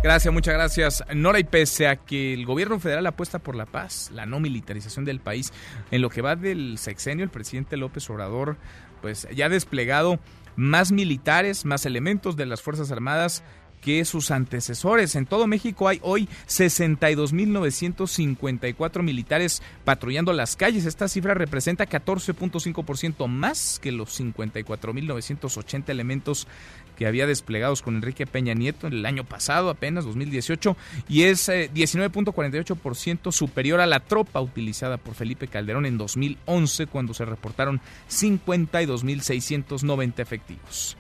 [SPEAKER 3] Gracias, muchas gracias. Nora, y pese a que el gobierno federal apuesta por la paz, la no militarización del país, en lo que va del sexenio, el presidente López Obrador, pues ya ha desplegado más militares, más elementos de las Fuerzas Armadas que sus antecesores. En todo México hay hoy 62.954 militares patrullando las calles. Esta cifra representa 14.5% más que los 54.980 elementos que había desplegados con Enrique Peña Nieto en el año pasado, apenas 2018, y es 19.48% eh, superior a la tropa utilizada por Felipe Calderón en 2011, cuando se reportaron 52.690 efectivos.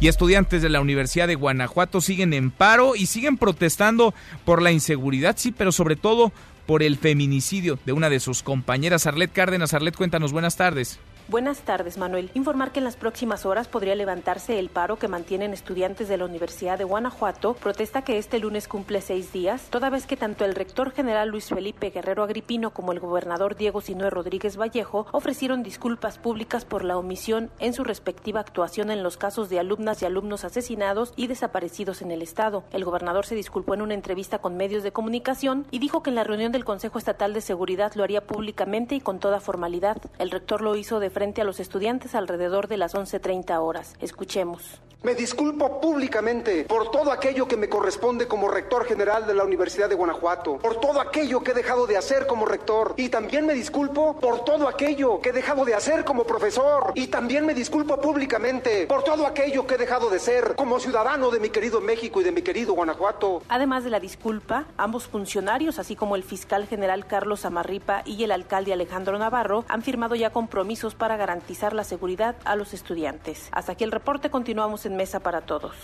[SPEAKER 3] Y estudiantes de la Universidad de Guanajuato siguen en paro y siguen protestando por la inseguridad, sí, pero sobre todo por el feminicidio de una de sus compañeras. Arlet Cárdenas, Arlet, cuéntanos, buenas tardes.
[SPEAKER 24] Buenas tardes, Manuel. Informar que en las próximas horas podría levantarse el paro que mantienen estudiantes de la Universidad de Guanajuato, protesta que este lunes cumple seis días, toda vez que tanto el rector general Luis Felipe Guerrero Agripino como el gobernador Diego Sinué Rodríguez Vallejo ofrecieron disculpas públicas por la omisión en su respectiva actuación en los casos de alumnas y alumnos asesinados y desaparecidos en el Estado. El gobernador se disculpó en una entrevista con medios de comunicación y dijo que en la reunión del Consejo Estatal de Seguridad lo haría públicamente y con toda formalidad. El rector lo hizo de frente a los estudiantes alrededor de las 11.30 horas. Escuchemos.
[SPEAKER 25] Me disculpo públicamente por todo aquello que me corresponde como rector general de la Universidad de Guanajuato, por todo aquello que he dejado de hacer como rector y también me disculpo por todo aquello que he dejado de hacer como profesor y también me disculpo públicamente por todo aquello que he dejado de ser como ciudadano de mi querido México y de mi querido Guanajuato.
[SPEAKER 24] Además de la disculpa, ambos funcionarios, así como el fiscal general Carlos Amarripa y el alcalde Alejandro Navarro, han firmado ya compromisos para garantizar la seguridad a los estudiantes. Hasta aquí el reporte, continuamos en Mesa para Todos.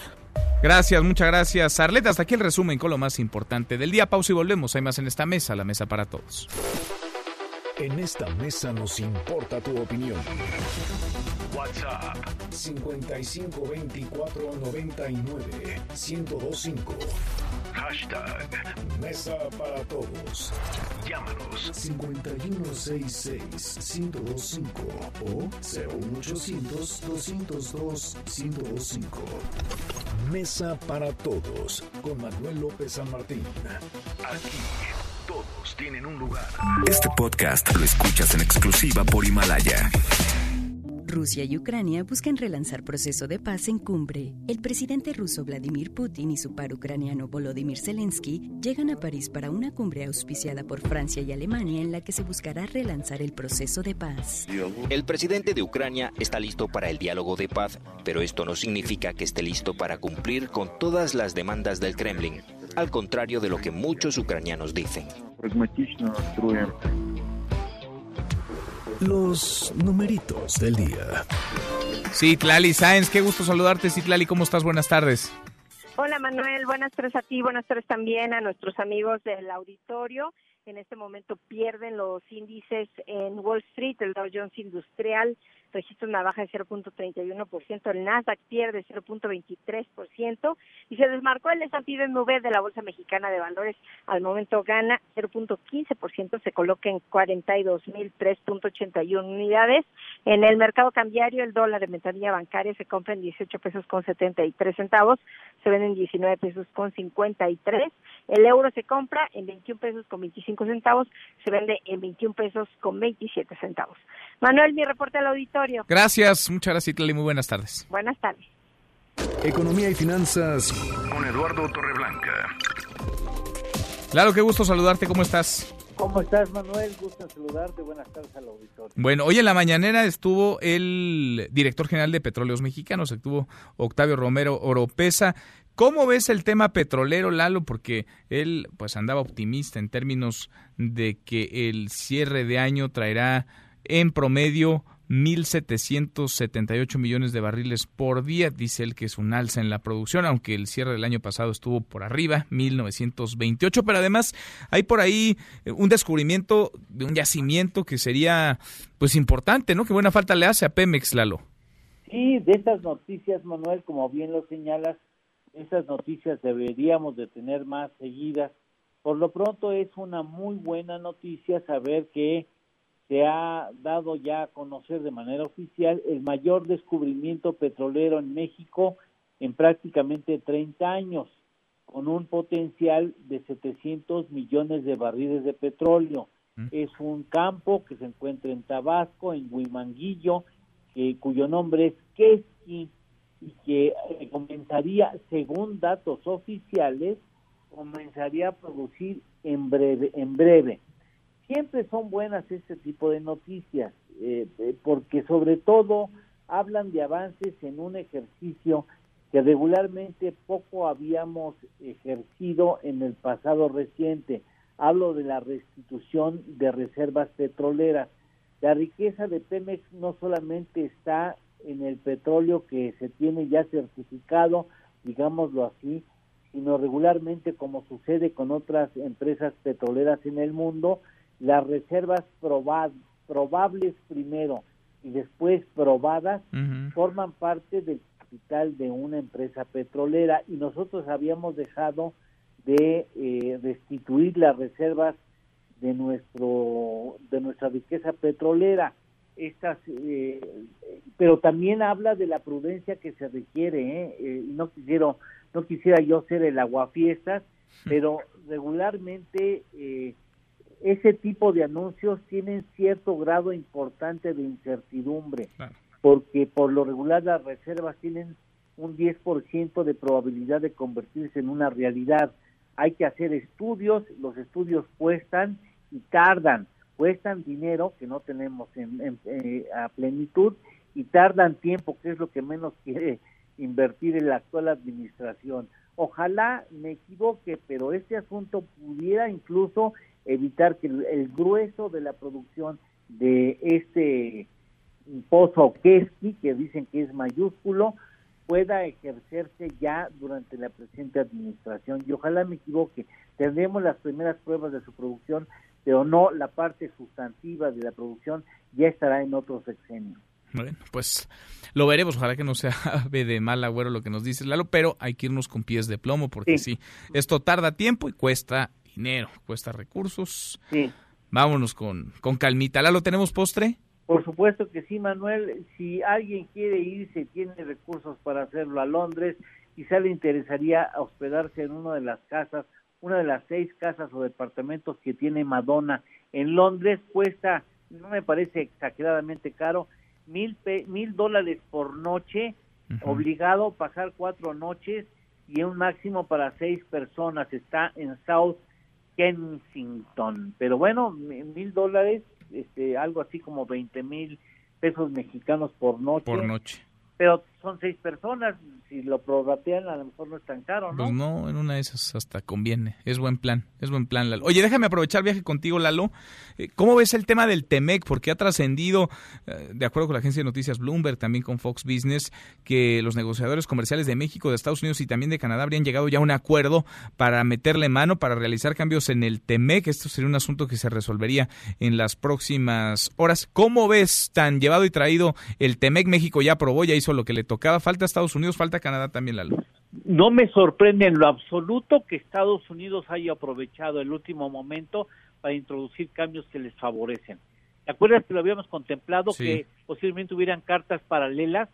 [SPEAKER 3] Gracias, muchas gracias. Arleta, hasta aquí el resumen con lo más importante del día. Pausa y volvemos. Hay más en esta mesa, la mesa para todos.
[SPEAKER 1] En esta mesa nos importa tu opinión. WhatsApp 552499 1025. Hashtag Mesa para Todos. Llámanos 5166-1025 o 01800-202-1025. Mesa para Todos con Manuel López San Martín. Aquí todos tienen un lugar.
[SPEAKER 18] Este podcast lo escuchas en exclusiva por Himalaya.
[SPEAKER 4] Rusia y Ucrania buscan relanzar proceso de paz en cumbre. El presidente ruso Vladimir Putin y su par ucraniano Volodymyr Zelensky llegan a París para una cumbre auspiciada por Francia y Alemania en la que se buscará relanzar el proceso de paz.
[SPEAKER 26] El presidente de Ucrania está listo para el diálogo de paz, pero esto no significa que esté listo para cumplir con todas las demandas del Kremlin, al contrario de lo que muchos ucranianos dicen.
[SPEAKER 1] Los numeritos del día.
[SPEAKER 3] Sí, Tlali Sáenz, qué gusto saludarte. Sí, Tlali, ¿cómo estás? Buenas tardes.
[SPEAKER 27] Hola Manuel, buenas tardes a ti, buenas tardes también a nuestros amigos del auditorio. En este momento pierden los índices en Wall Street, el Dow Jones Industrial registra una baja de 0.31%, el Nasdaq pierde 0.23% y se desmarcó el S&P BMW de la Bolsa Mexicana de Valores, al momento gana 0.15%, se coloca en 42.003.81 unidades. En el mercado cambiario, el dólar de ventanilla bancaria se compra en 18 pesos con 73 centavos, se vende en 19 pesos con 53, el euro se compra en 21 pesos con 25 centavos, se vende en 21 pesos con 27 centavos. Manuel, mi reporte al auditorio.
[SPEAKER 3] Gracias, muchas gracias, Itlali. Muy buenas tardes.
[SPEAKER 27] Buenas tardes.
[SPEAKER 1] Economía y finanzas con Eduardo Torreblanca.
[SPEAKER 3] Claro, qué gusto saludarte. ¿Cómo estás?
[SPEAKER 28] ¿Cómo estás, Manuel? Gusto saludarte. Buenas tardes al auditorio.
[SPEAKER 3] Bueno, hoy en la mañanera estuvo el director general de Petróleos Mexicanos, estuvo Octavio Romero Oropesa. ¿Cómo ves el tema petrolero, Lalo? Porque él pues andaba optimista en términos de que el cierre de año traerá en promedio 1.778 millones de barriles por día. Dice él que es un alza en la producción, aunque el cierre del año pasado estuvo por arriba, 1.928. Pero además hay por ahí eh, un descubrimiento de un yacimiento que sería pues importante, ¿no? Que buena falta le hace a Pemex, Lalo.
[SPEAKER 28] Sí, de estas noticias, Manuel, como bien lo señalas, esas noticias deberíamos de tener más seguidas Por lo pronto es una muy buena noticia saber que se ha dado ya a conocer de manera oficial el mayor descubrimiento petrolero en México en prácticamente 30 años, con un potencial de 700 millones de barriles de petróleo. Es un campo que se encuentra en Tabasco, en Huimanguillo, cuyo nombre es Quesqui y que eh, comenzaría, según datos oficiales, comenzaría a producir en breve. En breve. Siempre son buenas este tipo de noticias, eh, eh, porque sobre todo hablan de avances en un ejercicio que regularmente poco habíamos ejercido en el pasado reciente. Hablo de la restitución de reservas petroleras. La riqueza de Pemex no solamente está en el petróleo que se tiene ya certificado, digámoslo así, sino regularmente, como sucede con otras empresas petroleras en el mundo, las reservas probables primero y después probadas forman parte del capital de una empresa petrolera y nosotros habíamos dejado de eh, restituir las reservas de nuestro de nuestra riqueza petrolera estas eh, pero también habla de la prudencia que se requiere ¿eh? eh no quisiera no quisiera yo ser el aguafiestas (laughs) pero regularmente eh, ese tipo de anuncios tienen cierto grado importante de incertidumbre porque por lo regular las reservas tienen un 10% de probabilidad de convertirse en una realidad hay que hacer estudios los estudios cuestan y tardan cuestan dinero que no tenemos en, eh, a plenitud y tardan tiempo, que es lo que menos quiere invertir en la actual administración. Ojalá me equivoque, pero este asunto pudiera incluso evitar que el, grueso de la producción de este pozo Keski, que dicen que es mayúsculo, pueda ejercerse ya durante la presente administración. Y ojalá me equivoque. Tendremos las primeras pruebas de su producción pero no la parte sustantiva de la producción ya estará en otro sexenio.
[SPEAKER 3] Bueno, pues lo veremos. Ojalá que no sea (laughs) de mal agüero lo que nos dice Lalo, pero hay que irnos con pies de plomo porque sí, esto tarda tiempo y cuesta dinero, cuesta recursos.
[SPEAKER 28] Sí.
[SPEAKER 3] Vámonos con, con calmita. Lalo, ¿tenemos postre?
[SPEAKER 28] Por supuesto que sí, Manuel. Si alguien quiere irse, tiene recursos para hacerlo a Londres, quizá le interesaría hospedarse en una de las casas una de las seis casas o departamentos que tiene Madonna en Londres cuesta, no me parece exageradamente caro, mil, mil dólares por noche, obligado a pasar cuatro noches y un máximo para seis personas. Está en South Kensington. Pero bueno, mil dólares, este, algo así como veinte mil pesos mexicanos por noche.
[SPEAKER 3] Por noche
[SPEAKER 28] pero son seis personas, si lo prorratean a lo mejor no es tan caro, ¿no?
[SPEAKER 3] Pues no, en una de esas hasta conviene, es buen plan, es buen plan, Lalo. Oye, déjame aprovechar el viaje contigo, Lalo. Eh, ¿Cómo ves el tema del TEMEC? Porque ha trascendido, eh, de acuerdo con la agencia de noticias Bloomberg, también con Fox Business, que los negociadores comerciales de México, de Estados Unidos y también de Canadá habrían llegado ya a un acuerdo para meterle mano, para realizar cambios en el TEMEC. Esto sería un asunto que se resolvería en las próximas horas. ¿Cómo ves tan llevado y traído el TEMEC? México ya aprobó, ya hizo lo que le tocaba. Falta Estados Unidos, falta Canadá también, Lalo.
[SPEAKER 28] No me sorprende en lo absoluto que Estados Unidos haya aprovechado el último momento para introducir cambios que les favorecen. ¿Te acuerdas que lo habíamos contemplado que posiblemente hubieran cartas paralelas?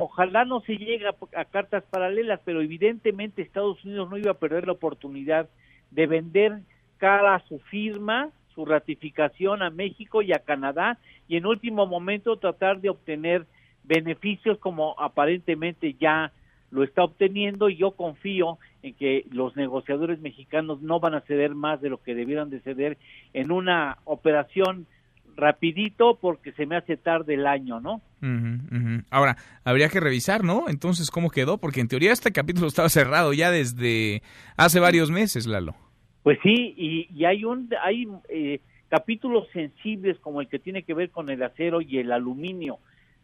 [SPEAKER 28] Ojalá no se llegue a, cartas paralelas, pero evidentemente Estados Unidos no iba a perder la oportunidad de vender cara a su firma, su ratificación a México y a Canadá y en último momento tratar de obtener beneficios como aparentemente ya lo está obteniendo y yo confío en que los negociadores mexicanos no van a ceder más de lo que debieran de ceder en una operación rapidito porque se me hace tarde el año, ¿no?
[SPEAKER 3] Ahora, habría que revisar, ¿no? Entonces, ¿cómo quedó? Porque en teoría este capítulo (laughs) estaba cerrado ya desde hace varios meses, Lalo.
[SPEAKER 28] Pues sí, y, hay un hay eh, capítulos sensibles como el que tiene que ver con el acero y el aluminio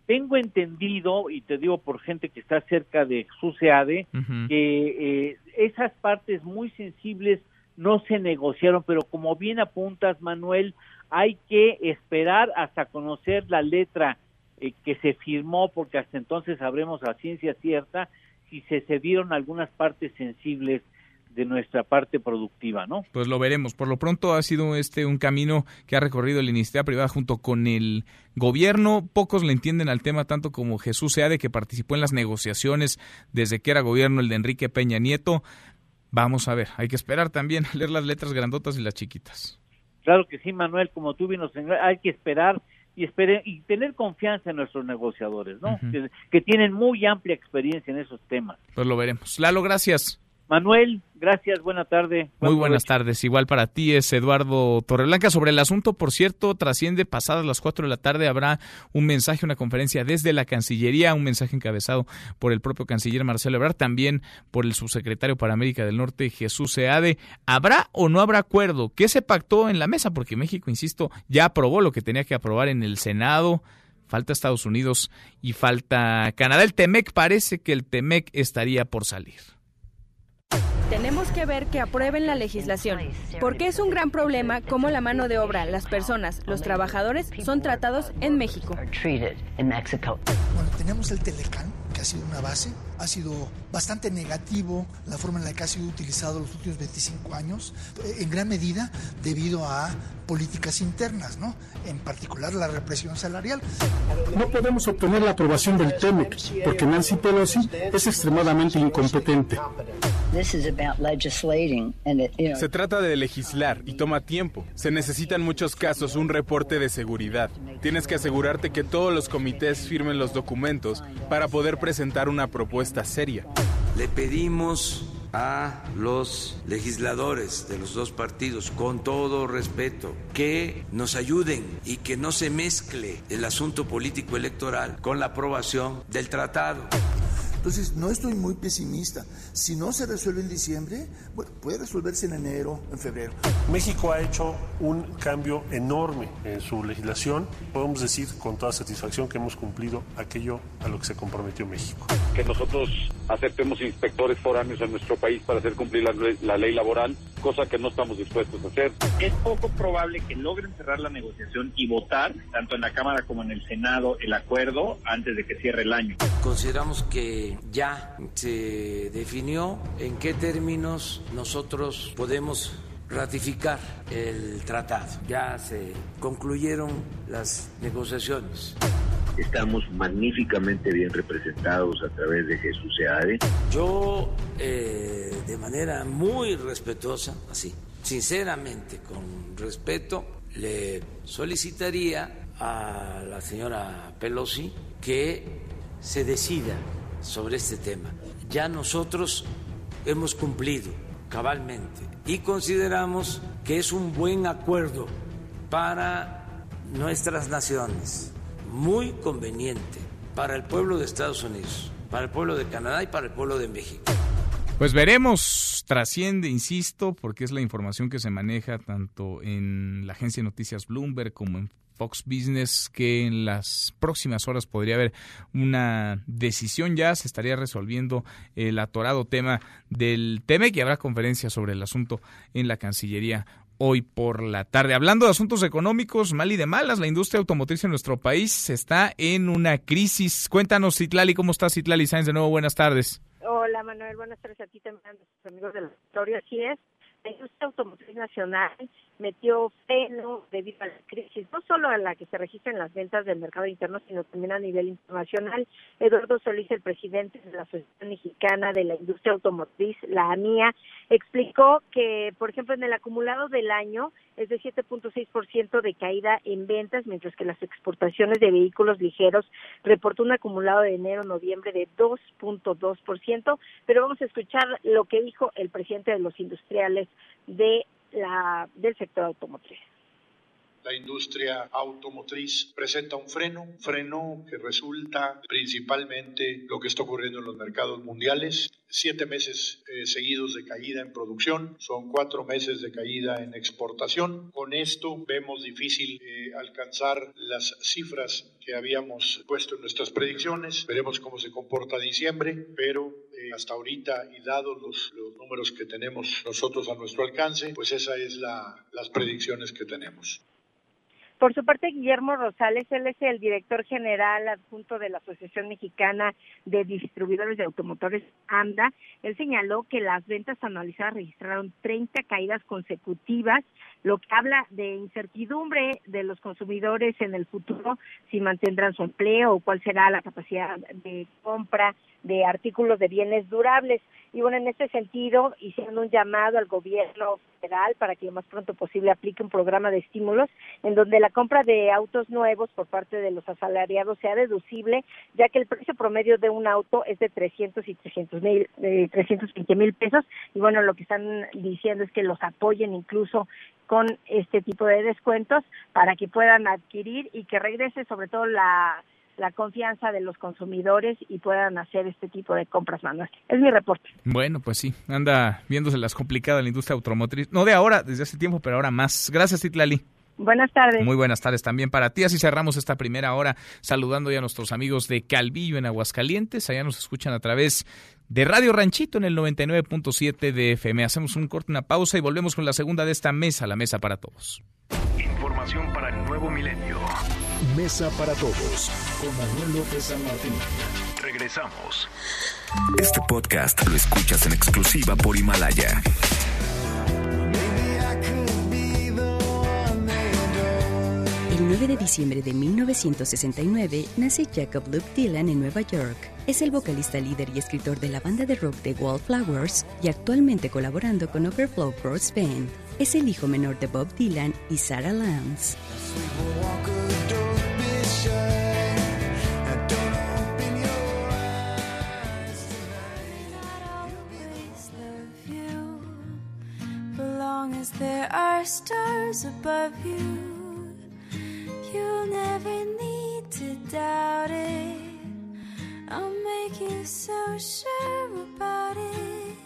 [SPEAKER 28] tengo entendido, y te digo por gente que está cerca de SUSEADE, que eh, esas partes muy sensibles no se negociaron, pero como bien apuntas, Manuel, hay que esperar hasta conocer la letra eh, que se firmó, porque hasta entonces sabremos a ciencia cierta si se cedieron algunas partes sensibles de nuestra parte productiva, ¿no?
[SPEAKER 3] Pues lo veremos. Por lo pronto ha sido este un camino que ha recorrido la iniciativa privada junto con el gobierno. Pocos le entienden al tema tanto como Jesús Seade, que participó en las negociaciones desde que era gobierno el de Enrique Peña Nieto. Vamos a ver, hay que esperar también a leer las letras grandotas y las chiquitas.
[SPEAKER 28] Claro que sí, Manuel, como tú vimos, hay que esperar y, y tener confianza en nuestros negociadores, ¿no? que, que tienen muy amplia experiencia en esos temas.
[SPEAKER 3] Pues lo veremos. Lalo, gracias.
[SPEAKER 28] Manuel, gracias, buena tarde.
[SPEAKER 3] Muy buenas tardes, igual para ti es Eduardo Torreblanca. Sobre el asunto, por cierto, trasciende pasadas las 4 de la tarde, habrá un mensaje, una conferencia desde la Cancillería, un mensaje encabezado por el propio canciller Marcelo Ebrard, también por el subsecretario para América del Norte, Jesús Seade. ¿Habrá o no habrá acuerdo? ¿Qué se pactó en la mesa? Porque México, insisto, ya aprobó lo que tenía que aprobar en el Senado falta Estados Unidos y falta Canadá. El TEMEC parece que el TEMEC estaría por salir.
[SPEAKER 29] Tenemos que ver que aprueben la legislación, porque es un gran problema cómo la mano de obra, las personas, los trabajadores son tratados en México.
[SPEAKER 30] Bueno, tenemos el Telecán, que ha sido una base, ha sido bastante negativo la forma en la que ha sido utilizado los últimos 25 años, eh, en gran medida debido a políticas internas, ¿no? En particular la represión salarial.
[SPEAKER 31] No podemos obtener la aprobación del TEMEC porque Nancy Pelosi es extremadamente incompetente.
[SPEAKER 32] Se trata de legislar y toma tiempo. Se necesitan muchos casos un reporte de seguridad. Tienes que asegurarte que todos los comités firmen los documentos para poder presentar una propuesta seria.
[SPEAKER 5] Le pedimos a los legisladores de los dos partidos, con todo respeto, que nos ayuden y que no se mezcle el asunto político electoral con la aprobación del tratado.
[SPEAKER 30] Entonces, no estoy muy pesimista. Si no se resuelve en diciembre, bueno, puede resolverse en enero, en febrero.
[SPEAKER 31] México ha hecho un cambio enorme en su legislación. Podemos decir con toda satisfacción que hemos cumplido aquello a lo que se comprometió México.
[SPEAKER 33] Que nosotros aceptemos inspectores foráneos en nuestro país para hacer cumplir la, la ley laboral, cosa que no estamos dispuestos a hacer.
[SPEAKER 34] Es poco probable que logren cerrar la negociación y votar, tanto en la Cámara como en el Senado, el acuerdo antes de que cierre el año.
[SPEAKER 5] Consideramos que ya se definió en qué términos nosotros podemos ratificar el tratado. Ya se concluyeron las negociaciones.
[SPEAKER 35] Estamos magníficamente bien representados a través de Jesús Seade.
[SPEAKER 5] Yo, eh, de manera muy respetuosa, así, sinceramente, con respeto, le solicitaría a la señora Pelosi que se decida sobre este tema. Ya nosotros hemos cumplido cabalmente y consideramos que es un buen acuerdo para nuestras naciones, muy conveniente para el pueblo de Estados Unidos, para el pueblo de Canadá y para el pueblo de México.
[SPEAKER 3] Pues veremos, trasciende, insisto, porque es la información que se maneja tanto en la agencia de noticias Bloomberg como en Fox Business que en las próximas horas podría haber una decisión ya, se estaría resolviendo el atorado tema del tema y habrá conferencia sobre el asunto en la Cancillería hoy por la tarde. Hablando de asuntos económicos, mal y de malas, la industria automotriz en nuestro país está en una crisis. Cuéntanos, Citlali, ¿cómo estás, Citlali Sáenz? De nuevo, buenas tardes.
[SPEAKER 27] Hola, Manuel, buenas tardes a ti también, a nuestros amigos del auditorio. Así es, la industria automotriz nacional metió freno debido a la crisis, no solo a la que se registran las ventas del mercado interno, sino también a nivel internacional. Eduardo Solís, el presidente de la Asociación Mexicana de la Industria Automotriz, la AMIA, explicó que, por ejemplo, en el acumulado del año es de 7.6% de caída en ventas, mientras que las exportaciones de vehículos ligeros reportó un acumulado de enero-noviembre de 2.2%, pero vamos a escuchar lo que dijo el presidente de los industriales de la, del sector automotriz.
[SPEAKER 36] La industria automotriz presenta un freno, freno que resulta principalmente lo que está ocurriendo en los mercados mundiales. Siete meses eh, seguidos de caída en producción, son cuatro meses de caída en exportación. Con esto vemos difícil eh, alcanzar las cifras que habíamos puesto en nuestras predicciones. Veremos cómo se comporta diciembre, pero eh, hasta ahorita y dados los, los, números que tenemos nosotros a nuestro alcance, pues esa es la, las predicciones que tenemos.
[SPEAKER 27] Por su parte, Guillermo Rosales, él es el director general adjunto de la Asociación Mexicana de Distribuidores de Automotores, AMDA. Él señaló que las ventas anualizadas registraron 30 caídas consecutivas, lo que habla de incertidumbre de los consumidores en el futuro, si mantendrán su empleo o cuál será la capacidad de compra de artículos de bienes durables. Y bueno, en este sentido, hicieron un llamado al gobierno federal para que lo más pronto posible aplique un programa de estímulos en donde la compra de autos nuevos por parte de los asalariados sea deducible, ya que el precio promedio de un auto es de 300 y 300 mil, eh, 320 mil pesos. Y bueno, lo que están diciendo es que los apoyen incluso con este tipo de descuentos para que puedan adquirir y que regrese sobre todo la la confianza de los consumidores y puedan hacer este tipo de compras manuales. Es mi reporte.
[SPEAKER 3] Bueno, pues sí, anda viéndose las complicadas la industria automotriz. No de ahora, desde hace tiempo, pero ahora más. Gracias, Titlali.
[SPEAKER 27] Buenas tardes.
[SPEAKER 3] Muy buenas tardes también para ti. Así cerramos esta primera hora saludando ya a nuestros amigos de Calvillo en Aguascalientes. Allá nos escuchan a través de Radio Ranchito en el 99.7 de FM. Hacemos un corte, una pausa y volvemos con la segunda de esta mesa, la mesa para todos.
[SPEAKER 1] Información para el nuevo milenio. Mesa para todos con Manuel López San Martín. Regresamos.
[SPEAKER 18] Este podcast lo escuchas en exclusiva por Himalaya.
[SPEAKER 4] El 9 de diciembre de 1969 nace Jacob Luke Dylan en Nueva York. Es el vocalista líder y escritor de la banda de rock The Wallflowers y actualmente colaborando con Overflow Brothers Band. Es el hijo menor de Bob Dylan y Sarah Lance.
[SPEAKER 37] You'll never need to doubt it. I'll make you so sure about it.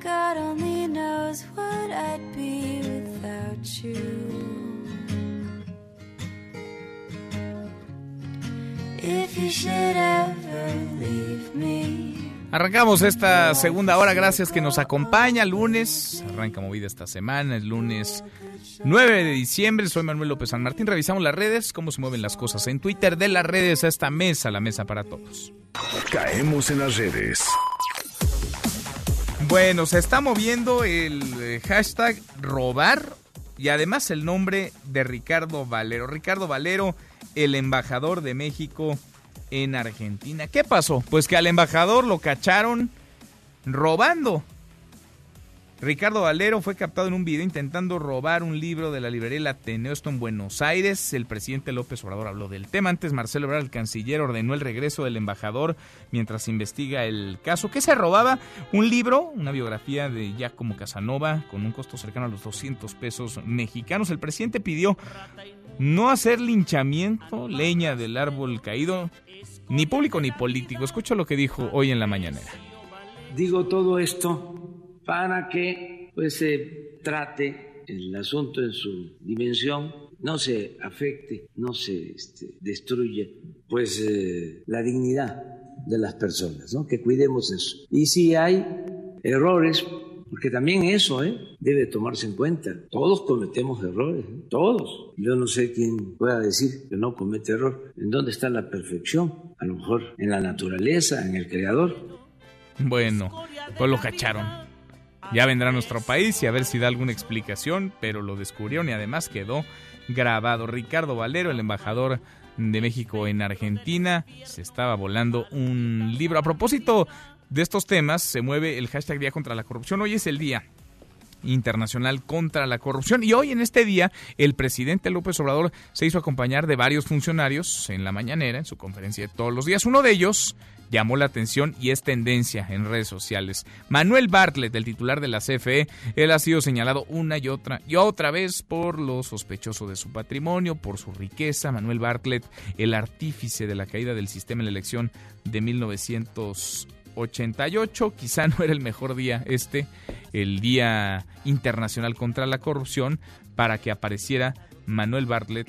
[SPEAKER 37] God only knows what I'd be without you. If you should ever leave me.
[SPEAKER 3] Arrancamos esta segunda hora, gracias que nos acompaña. Lunes, arranca movida esta semana, es lunes 9 de diciembre. Soy Manuel López San Martín. Revisamos las redes, cómo se mueven las cosas en Twitter de las redes a esta mesa, la mesa para todos.
[SPEAKER 1] Caemos en las redes.
[SPEAKER 3] Bueno, se está moviendo el eh, hashtag robar y además el nombre de Ricardo Valero. Ricardo Valero, el embajador de México en Argentina. ¿Qué pasó? Pues que al embajador lo cacharon robando. Ricardo Valero fue captado en un video intentando robar un libro de la librería El Ateneo, esto en Buenos Aires. El presidente López Obrador habló del tema. Antes, Marcelo Ebrard, el canciller, ordenó el regreso del embajador mientras investiga el caso. ¿Qué se robaba? Un libro, una biografía de Giacomo Casanova, con un costo cercano a los 200 pesos mexicanos. El presidente pidió no hacer linchamiento, leña del árbol caído, ni público ni político. Escucha lo que dijo hoy en la mañanera.
[SPEAKER 5] Digo todo esto para que pues se trate el asunto en su dimensión, no se afecte, no se este, destruye pues eh, la dignidad de las personas, ¿no? Que cuidemos eso. Y si hay errores, porque también eso ¿eh? debe tomarse en cuenta. Todos cometemos errores, ¿eh? todos. Yo no sé quién pueda decir que no comete error. ¿En dónde está la perfección? A lo mejor en la naturaleza, en el creador.
[SPEAKER 3] Bueno, pues lo cacharon. Ya vendrá a nuestro país y a ver si da alguna explicación, pero lo descubrieron y además quedó grabado. Ricardo Valero, el embajador de México en Argentina, se estaba volando un libro. A propósito de estos temas, se mueve el hashtag Día contra la Corrupción. Hoy es el día internacional contra la corrupción. Y hoy en este día, el presidente López Obrador se hizo acompañar de varios funcionarios en la mañanera, en su conferencia de todos los días. Uno de ellos llamó la atención y es tendencia en redes sociales. Manuel Bartlett, el titular de la CFE, él ha sido señalado una y otra y otra vez por lo sospechoso de su patrimonio, por su riqueza. Manuel Bartlett, el artífice de la caída del sistema en la elección de 1988, quizá (laughs) no era el mejor día este, el Día Internacional contra la Corrupción, para que apareciera Manuel Bartlett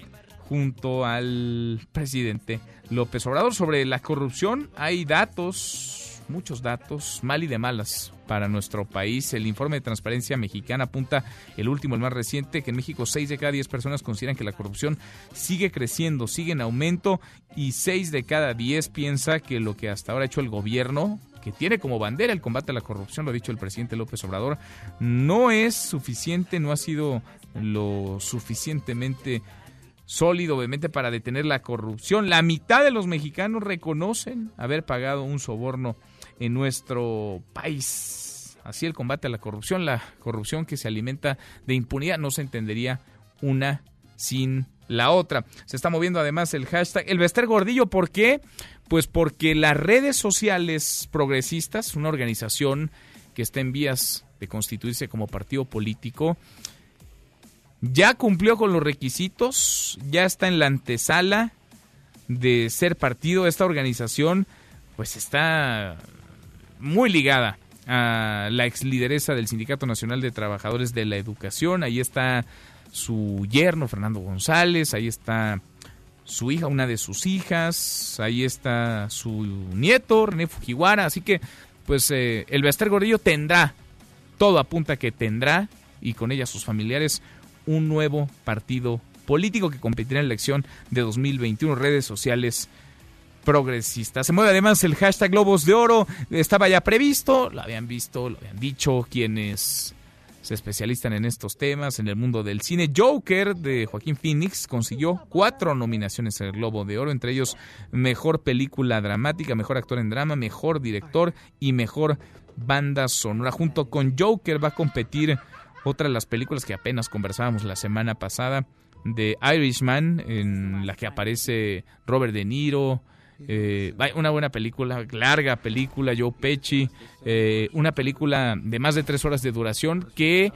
[SPEAKER 3] junto al presidente López Obrador. Sobre la corrupción hay datos muchos datos, mal y de malas para nuestro país. El informe de Transparencia Mexicana apunta, el último, el más reciente, que en México 6 de cada 10 personas consideran que la corrupción sigue creciendo, sigue en aumento y 6 de cada 10 piensa que lo que hasta ahora ha hecho el gobierno que tiene como bandera el combate a la corrupción, lo ha dicho el presidente López Obrador, no es suficiente, no ha sido lo suficientemente sólido, obviamente, para detener la corrupción. La mitad de los mexicanos reconocen haber pagado un soborno en nuestro país. Así el combate a la corrupción, la corrupción que se alimenta de impunidad, no se entendería una sin la otra. Se está moviendo además el hashtag El Bester Gordillo. ¿Por qué? Pues porque las redes sociales progresistas, una organización que está en vías de constituirse como partido político, ya cumplió con los requisitos, ya está en la antesala de ser partido. Esta organización pues está muy ligada a la ex lideresa del Sindicato Nacional de Trabajadores de la Educación. Ahí está su yerno, Fernando González, ahí está su hija, una de sus hijas, ahí está su nieto, René Fujiwara. Así que, pues, eh, el Bester Gordillo tendrá, todo apunta que tendrá, y con ella sus familiares, un nuevo partido político que competirá en la elección de 2021. Redes sociales progresistas. Se mueve además el hashtag Globos de Oro. Estaba ya previsto, lo habían visto, lo habían dicho quienes se especializan en estos temas, en el mundo del cine. Joker de Joaquín Phoenix consiguió cuatro nominaciones al Globo de Oro, entre ellos Mejor Película Dramática, Mejor Actor en Drama, Mejor Director y Mejor Banda Sonora. Junto con Joker va a competir otra de las películas que apenas conversábamos la semana pasada, de Irishman, en la que aparece Robert De Niro. Eh, una buena película, larga película, Joe Pesci, eh, una película de más de tres horas de duración que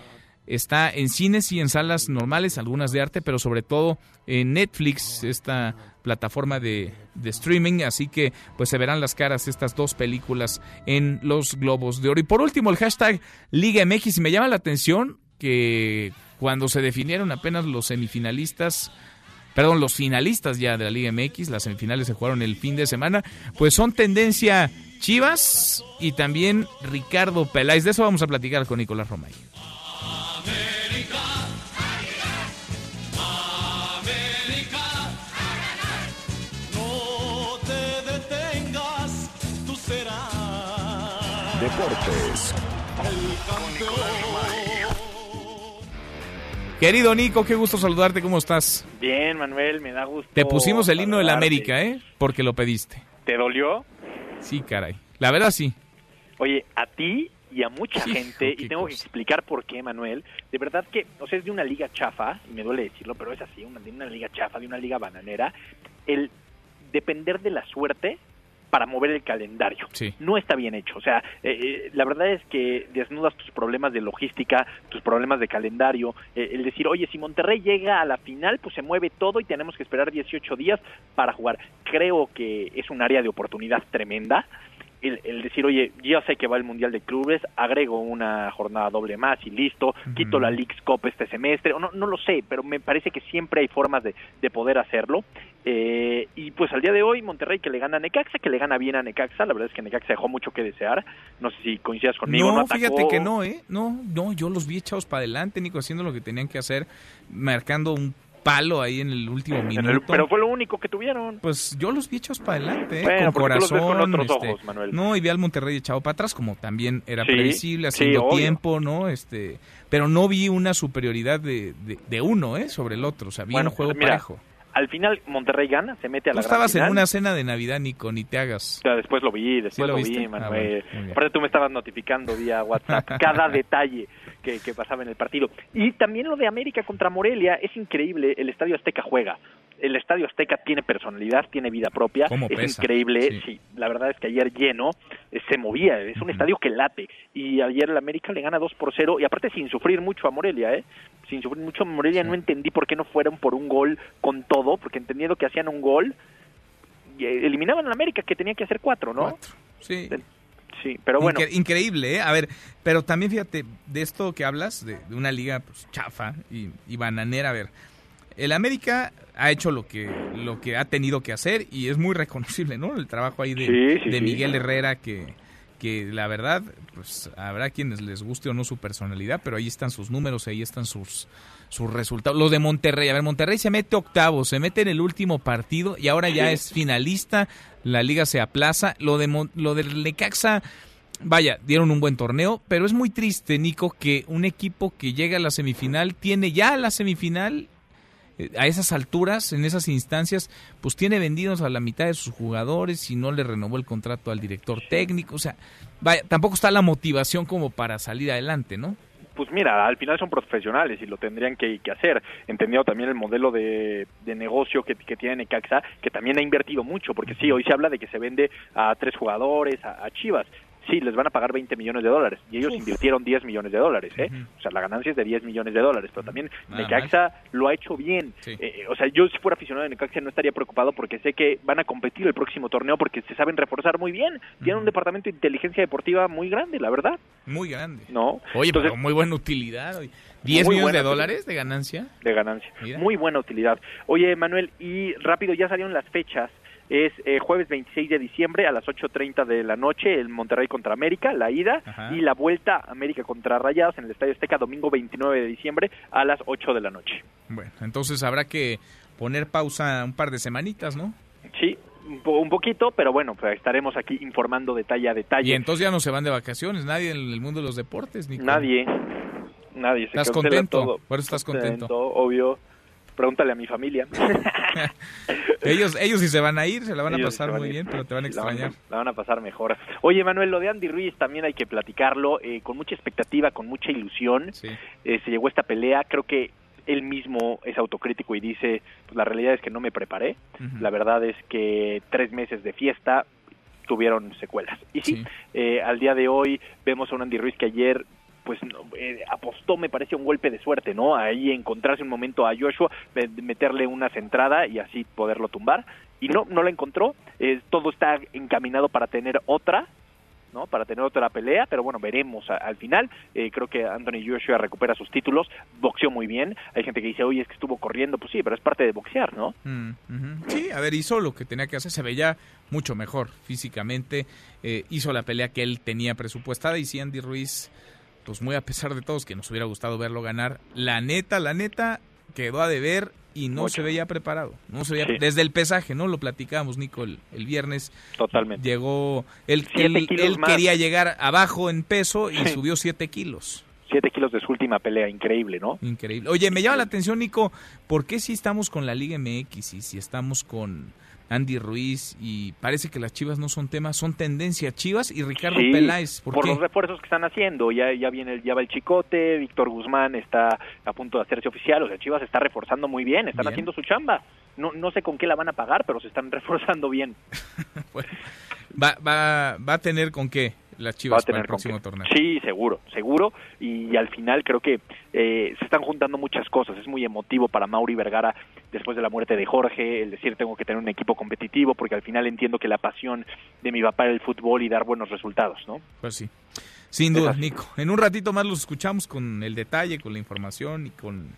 [SPEAKER 3] está en cines y en salas normales, algunas de arte, pero sobre todo en Netflix, esta plataforma de, de, streaming, así que pues se verán las caras estas dos películas en los Globos de Oro. Y por último el hashtag Liga MX, y me llama la atención que cuando se definieron apenas los semifinalistas, perdón, los finalistas ya de la Liga MX, las semifinales se jugaron el fin de semana, pues son tendencia Chivas y también Ricardo Peláez. De eso vamos a platicar con Nicolás Romay.
[SPEAKER 1] Deportes.
[SPEAKER 3] Querido Nico, qué gusto saludarte, ¿cómo estás?
[SPEAKER 38] Bien, Manuel, me da gusto.
[SPEAKER 3] Te pusimos el himno de la América, ¿eh? Porque lo pediste.
[SPEAKER 38] ¿Te dolió?
[SPEAKER 3] Sí, caray. La verdad sí.
[SPEAKER 38] Oye, a ti y a mucha gente, y tengo que explicar por qué, Manuel, de verdad que, o sea, es de una liga chafa, y me duele decirlo, pero es así, una, de una liga chafa, de una liga bananera, el depender de la suerte para mover el calendario. No está bien hecho. O sea, eh, eh, la verdad es que desnudas tus problemas de logística, tus problemas de calendario. Eh, el decir, oye, si Monterrey llega a la final, pues se mueve todo y tenemos que esperar 18 días para jugar. Creo que es un área de oportunidad tremenda el, decir, oye, ya sé que va el Mundial de Clubes, agrego una jornada doble más y listo, quito la Leagues Cup este semestre, no, no lo sé, pero me parece que siempre hay formas de, de poder hacerlo. Eh, y pues al día de hoy, Monterrey que le gana a Necaxa, que le gana bien a Necaxa, la verdad es que Necaxa dejó mucho que desear, no sé si coincidas conmigo.
[SPEAKER 3] No, fíjate que no, ¿eh? No, no, yo los vi echados para adelante, Nico, haciendo lo que tenían que hacer, marcando un palo ahí en el último minuto.
[SPEAKER 38] pero fue lo único que tuvieron.
[SPEAKER 3] Pues yo los vi echados para adelante, ¿eh? con corazón. Este, no, y vi al Monterrey echado para atrás, como también era previsible, haciendo tiempo, ¿no? Este, pero no vi una superioridad de, de, uno, ¿eh? Sobre el otro, o sea, vi un juego parejo.
[SPEAKER 38] Al final Monterrey gana, se mete a la
[SPEAKER 3] Tú estabas en una cena de Navidad, Nico, ni te hagas.
[SPEAKER 38] después lo vi, después lo, vi, ah, Manuel. Aparte tú me estabas notificando vía WhatsApp cada (laughs) detalle que, pasaba en el partido. Y también lo de América contra Morelia, es increíble, el Estadio Azteca juega. El Estadio Azteca tiene personalidad, tiene vida propia, es increíble. Sí. la verdad es que ayer lleno, eh, se movía, es un estadio que late. Y ayer el América le gana 2 por 0 y aparte sin sufrir mucho a Morelia, ¿eh? Sin sufrir mucho a Morelia, no entendí por qué no fueron por un gol con todo, porque entendiendo que hacían un gol, eh, eliminaban a América que tenía que hacer cuatro, ¿no?
[SPEAKER 3] Sí
[SPEAKER 38] sí, pero bueno.
[SPEAKER 3] increíble, ¿eh? A ver, pero también fíjate, de esto que hablas, de, una liga pues, chafa y, bananera, a ver, el América ha hecho lo que, lo que ha tenido que hacer y es muy reconocible, ¿no? El trabajo ahí de, de Miguel Herrera que, que la verdad, pues habrá quienes les guste o no su personalidad, pero ahí están sus números, ahí están sus, sus resultados. Lo de Monterrey, a ver, Monterrey se mete octavo, se mete en el último partido y ahora ya es finalista, la liga se aplaza. Lo de lo del Necaxa, vaya, dieron un buen torneo, pero es muy triste, Nico, que un equipo que llega a la semifinal tiene ya la semifinal eh, a esas alturas, en esas instancias, pues tiene vendidos a la mitad de sus jugadores y no le renovó el contrato al director técnico. O sea, vaya, tampoco está la motivación como para salir adelante, ¿no?
[SPEAKER 38] Pues mira, al final son profesionales y lo tendrían que, hacer, entendiendo también el modelo de, de negocio que, que tiene Necaxa, que también ha invertido mucho, porque sí, hoy se habla de que se vende a tres jugadores, a Chivas, sí, les van a pagar 20 millones de dólares y ellos invirtieron 10 millones de dólares, ¿eh? O sea, la ganancia es de 10 millones de dólares, pero también
[SPEAKER 3] Nada
[SPEAKER 38] Necaxa lo ha hecho bien. Eh, o sea, yo si fuera aficionado de Necaxa no estaría preocupado porque sé que van a competir el próximo torneo porque se saben reforzar muy bien. Tienen un departamento de inteligencia deportiva muy grande, la verdad.
[SPEAKER 3] Muy grande.
[SPEAKER 38] ¿No?
[SPEAKER 3] Oye,
[SPEAKER 38] Entonces-
[SPEAKER 3] pero muy buena utilidad. oye. 10
[SPEAKER 38] Muy
[SPEAKER 3] millones de dólares de ganancia.
[SPEAKER 38] de ganancia. Muy buena utilidad. Oye, Manuel, y rápido, ya salieron las fechas. Es eh, jueves 26 de diciembre a las 8.30 de la noche, el Monterrey contra América, la ida,
[SPEAKER 3] Ajá.
[SPEAKER 38] y la vuelta América contra Rayados en el Estadio Azteca, domingo 29 de diciembre a las 8 de la noche.
[SPEAKER 3] Bueno, entonces habrá que poner pausa un par de semanitas, ¿no?
[SPEAKER 38] Sí, un, po- un poquito, pero bueno, pues estaremos aquí informando detalle a detalle.
[SPEAKER 3] Y entonces ya no se van de vacaciones, nadie en el mundo de los deportes, Nico.
[SPEAKER 38] Nadie, nadie. Se
[SPEAKER 3] ¿Estás contento?
[SPEAKER 38] todo.
[SPEAKER 3] Por eso estás contento.
[SPEAKER 38] Obvio. Pregúntale a mi familia. (laughs)
[SPEAKER 3] Ellos, ellos sí se van a ir, se la van a pasar muy
[SPEAKER 38] a
[SPEAKER 3] bien, pero te van a extrañar.
[SPEAKER 38] la van a pasar mejor. Oye, Manuel, lo de Andy Ruiz también hay que platicarlo, eh, con mucha expectativa, con mucha ilusión. Eh, se llegó esta pelea, creo que él mismo es autocrítico y dice, pues la realidad es que no me preparé, la verdad es que tres meses de fiesta tuvieron secuelas. Y sí, eh, al día de hoy vemos a un Andy Ruiz que ayer pues eh, apostó, me parece, un golpe de suerte, ¿no? Ahí encontrarse un momento a Joshua, me- meterle una centrada y así poderlo tumbar. Y no, no la encontró. Eh, todo está encaminado para tener otra, ¿no? Para tener otra pelea, pero bueno, veremos al final. Eh, creo que Anthony Joshua recupera sus títulos, boxeó muy bien. Hay gente que dice, oye, es que estuvo corriendo. Pues sí, pero es parte de boxear, ¿no?
[SPEAKER 3] Mm. Sí, a ver, hizo lo que tenía que hacer, se veía mucho mejor físicamente, eh, hizo la pelea que él tenía presupuestada y si Andy Ruiz, pues muy a pesar de todos que nos hubiera gustado verlo ganar, la neta, la neta, quedó a deber y no
[SPEAKER 38] Mucho.
[SPEAKER 3] se veía preparado, no se veía,
[SPEAKER 38] Sí.
[SPEAKER 3] desde el pesaje, ¿no? Lo platicábamos, Nico, el, el viernes.
[SPEAKER 38] Totalmente.
[SPEAKER 3] Llegó, él, él, quería llegar abajo en peso y
[SPEAKER 38] Sí.
[SPEAKER 3] subió 7 kilos.
[SPEAKER 38] Siete kilos de su última pelea, increíble, ¿no?
[SPEAKER 3] Increíble. Oye, me llama la atención, Nico, ¿por qué si estamos con la Liga MX y si estamos con Andy Ruiz y parece que las Chivas no son temas, son tendencia Chivas y Ricardo
[SPEAKER 38] Sí,
[SPEAKER 3] Peláez? ¿Por,
[SPEAKER 38] por los refuerzos que están haciendo. Ya, ya viene el, ya va el Chicote, Víctor Guzmán está a punto de hacerse oficial. O sea, Chivas está reforzando muy bien, están
[SPEAKER 3] Bien.
[SPEAKER 38] haciendo su chamba. No, no sé con qué la van a pagar, pero se están (laughs) reforzando bien. (laughs)
[SPEAKER 3] Va, va, va a tener con qué las Chivas
[SPEAKER 38] Va a tener
[SPEAKER 3] para el próximo torneo.
[SPEAKER 38] Sí, seguro, seguro. Y, al final creo que eh, se están juntando muchas cosas. Es muy emotivo para Mauri Vergara después de la muerte de Jorge, el decir tengo que tener un equipo competitivo, porque al final entiendo que la pasión de mi papá era el fútbol y dar buenos resultados, ¿no?
[SPEAKER 3] Pues sí. Sin duda, Nico. En un ratito más los escuchamos con el detalle, con la información y con,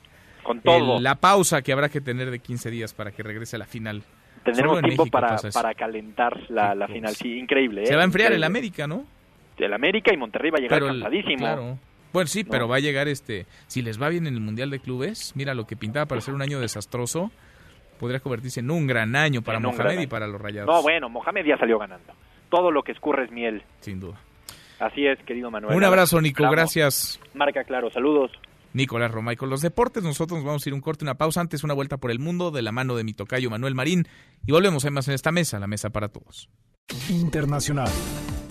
[SPEAKER 38] Con todo.
[SPEAKER 3] el- la pausa que habrá que tener de 15 días para que regrese a la final.
[SPEAKER 38] Tendremos tiempo
[SPEAKER 3] México
[SPEAKER 38] para, para calentar la, la final. Sí, increíble. ¿eh?
[SPEAKER 3] Se va a enfriar el
[SPEAKER 38] Increíble.
[SPEAKER 3] América, ¿no?
[SPEAKER 38] El América y Monterrey va a llegar
[SPEAKER 3] Pero el-
[SPEAKER 38] cansadísimo.
[SPEAKER 3] claro. Bueno, sí,
[SPEAKER 38] No.
[SPEAKER 3] pero va a llegar este. Si les va bien en el Mundial de Clubes, mira lo que pintaba para ser un año desastroso, podría convertirse en un gran año para
[SPEAKER 38] En
[SPEAKER 3] Mohamed y para los Rayados.
[SPEAKER 38] No, bueno, Mohamed ya salió ganando. Todo lo que escurre es miel.
[SPEAKER 3] Sin duda.
[SPEAKER 38] Así es, querido Manuel.
[SPEAKER 3] Un abrazo, Nico. Gracias.
[SPEAKER 38] Marca claro, saludos.
[SPEAKER 3] Nicolás Romay con los deportes. Nosotros nos vamos a ir un corte, una pausa. Antes, una vuelta por el mundo de la mano de mi tocayo Manuel Marín. Y volvemos. Hay más en esta mesa, la mesa para todos.
[SPEAKER 1] Internacional.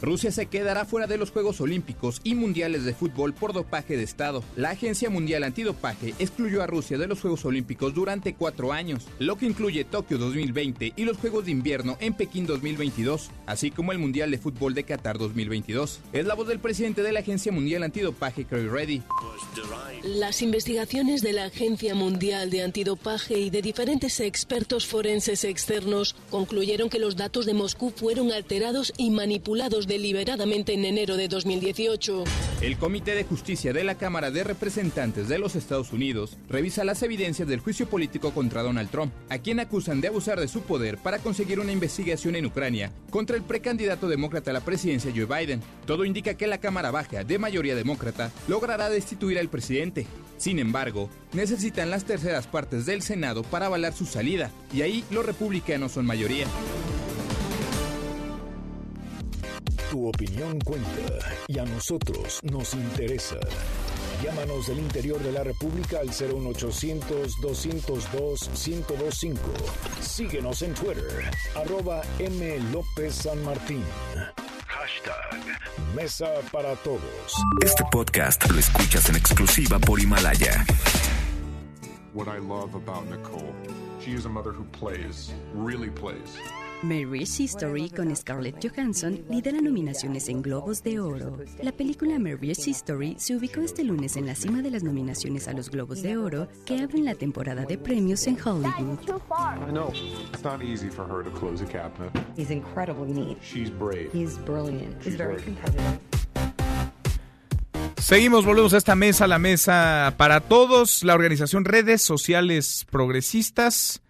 [SPEAKER 11] Rusia se quedará fuera de los Juegos Olímpicos y Mundiales de Fútbol por dopaje de Estado. La Agencia Mundial Antidopaje excluyó a Rusia de los Juegos Olímpicos durante cuatro años, lo que incluye Tokio 2020 y los Juegos de Invierno en Pekín 2022, así como el Mundial de Fútbol de Qatar 2022. Es la voz del presidente de la Agencia Mundial Antidopaje, Craig Reddy.
[SPEAKER 39] Las investigaciones de la Agencia Mundial de Antidopaje y de diferentes expertos forenses externos concluyeron que los datos de Moscú fueron alterados y manipulados deliberadamente en enero de 2018.
[SPEAKER 11] El Comité de Justicia de la Cámara de Representantes de los Estados Unidos revisa las evidencias del juicio político contra Donald Trump, a quien acusan de abusar de su poder para conseguir una investigación en Ucrania contra el precandidato demócrata a la presidencia Joe Biden. Todo indica que la Cámara Baja, de mayoría demócrata, logrará destituir al presidente. Sin embargo, necesitan las terceras partes del Senado para avalar su salida, y ahí los republicanos son mayoría.
[SPEAKER 1] Tu opinión cuenta y a nosotros nos interesa. Llámanos del interior de la República al 01800-202-1025. Síguenos en Twitter, arroba M. López San Martín. Hashtag Mesa para Todos.
[SPEAKER 18] Este podcast lo escuchas en exclusiva por Himalaya.
[SPEAKER 40] What I love about Nicole, she is a mother who plays, really plays.
[SPEAKER 4] Marriage History con Scarlett Johansson lidera nominaciones en Globos de Oro. La película Marriage History se ubicó este lunes en la cima de las nominaciones a los Globos de Oro que abren la temporada de premios en Hollywood.
[SPEAKER 40] I know. It's not easy for her to close a cabinet.
[SPEAKER 41] He's incredibly neat.
[SPEAKER 40] She's brave.
[SPEAKER 41] He's brilliant.
[SPEAKER 40] She's
[SPEAKER 41] He's very
[SPEAKER 40] brave.
[SPEAKER 41] competitive.
[SPEAKER 3] Seguimos, volvemos a esta mesa, la mesa para todos. La organización Redes Sociales Progresistas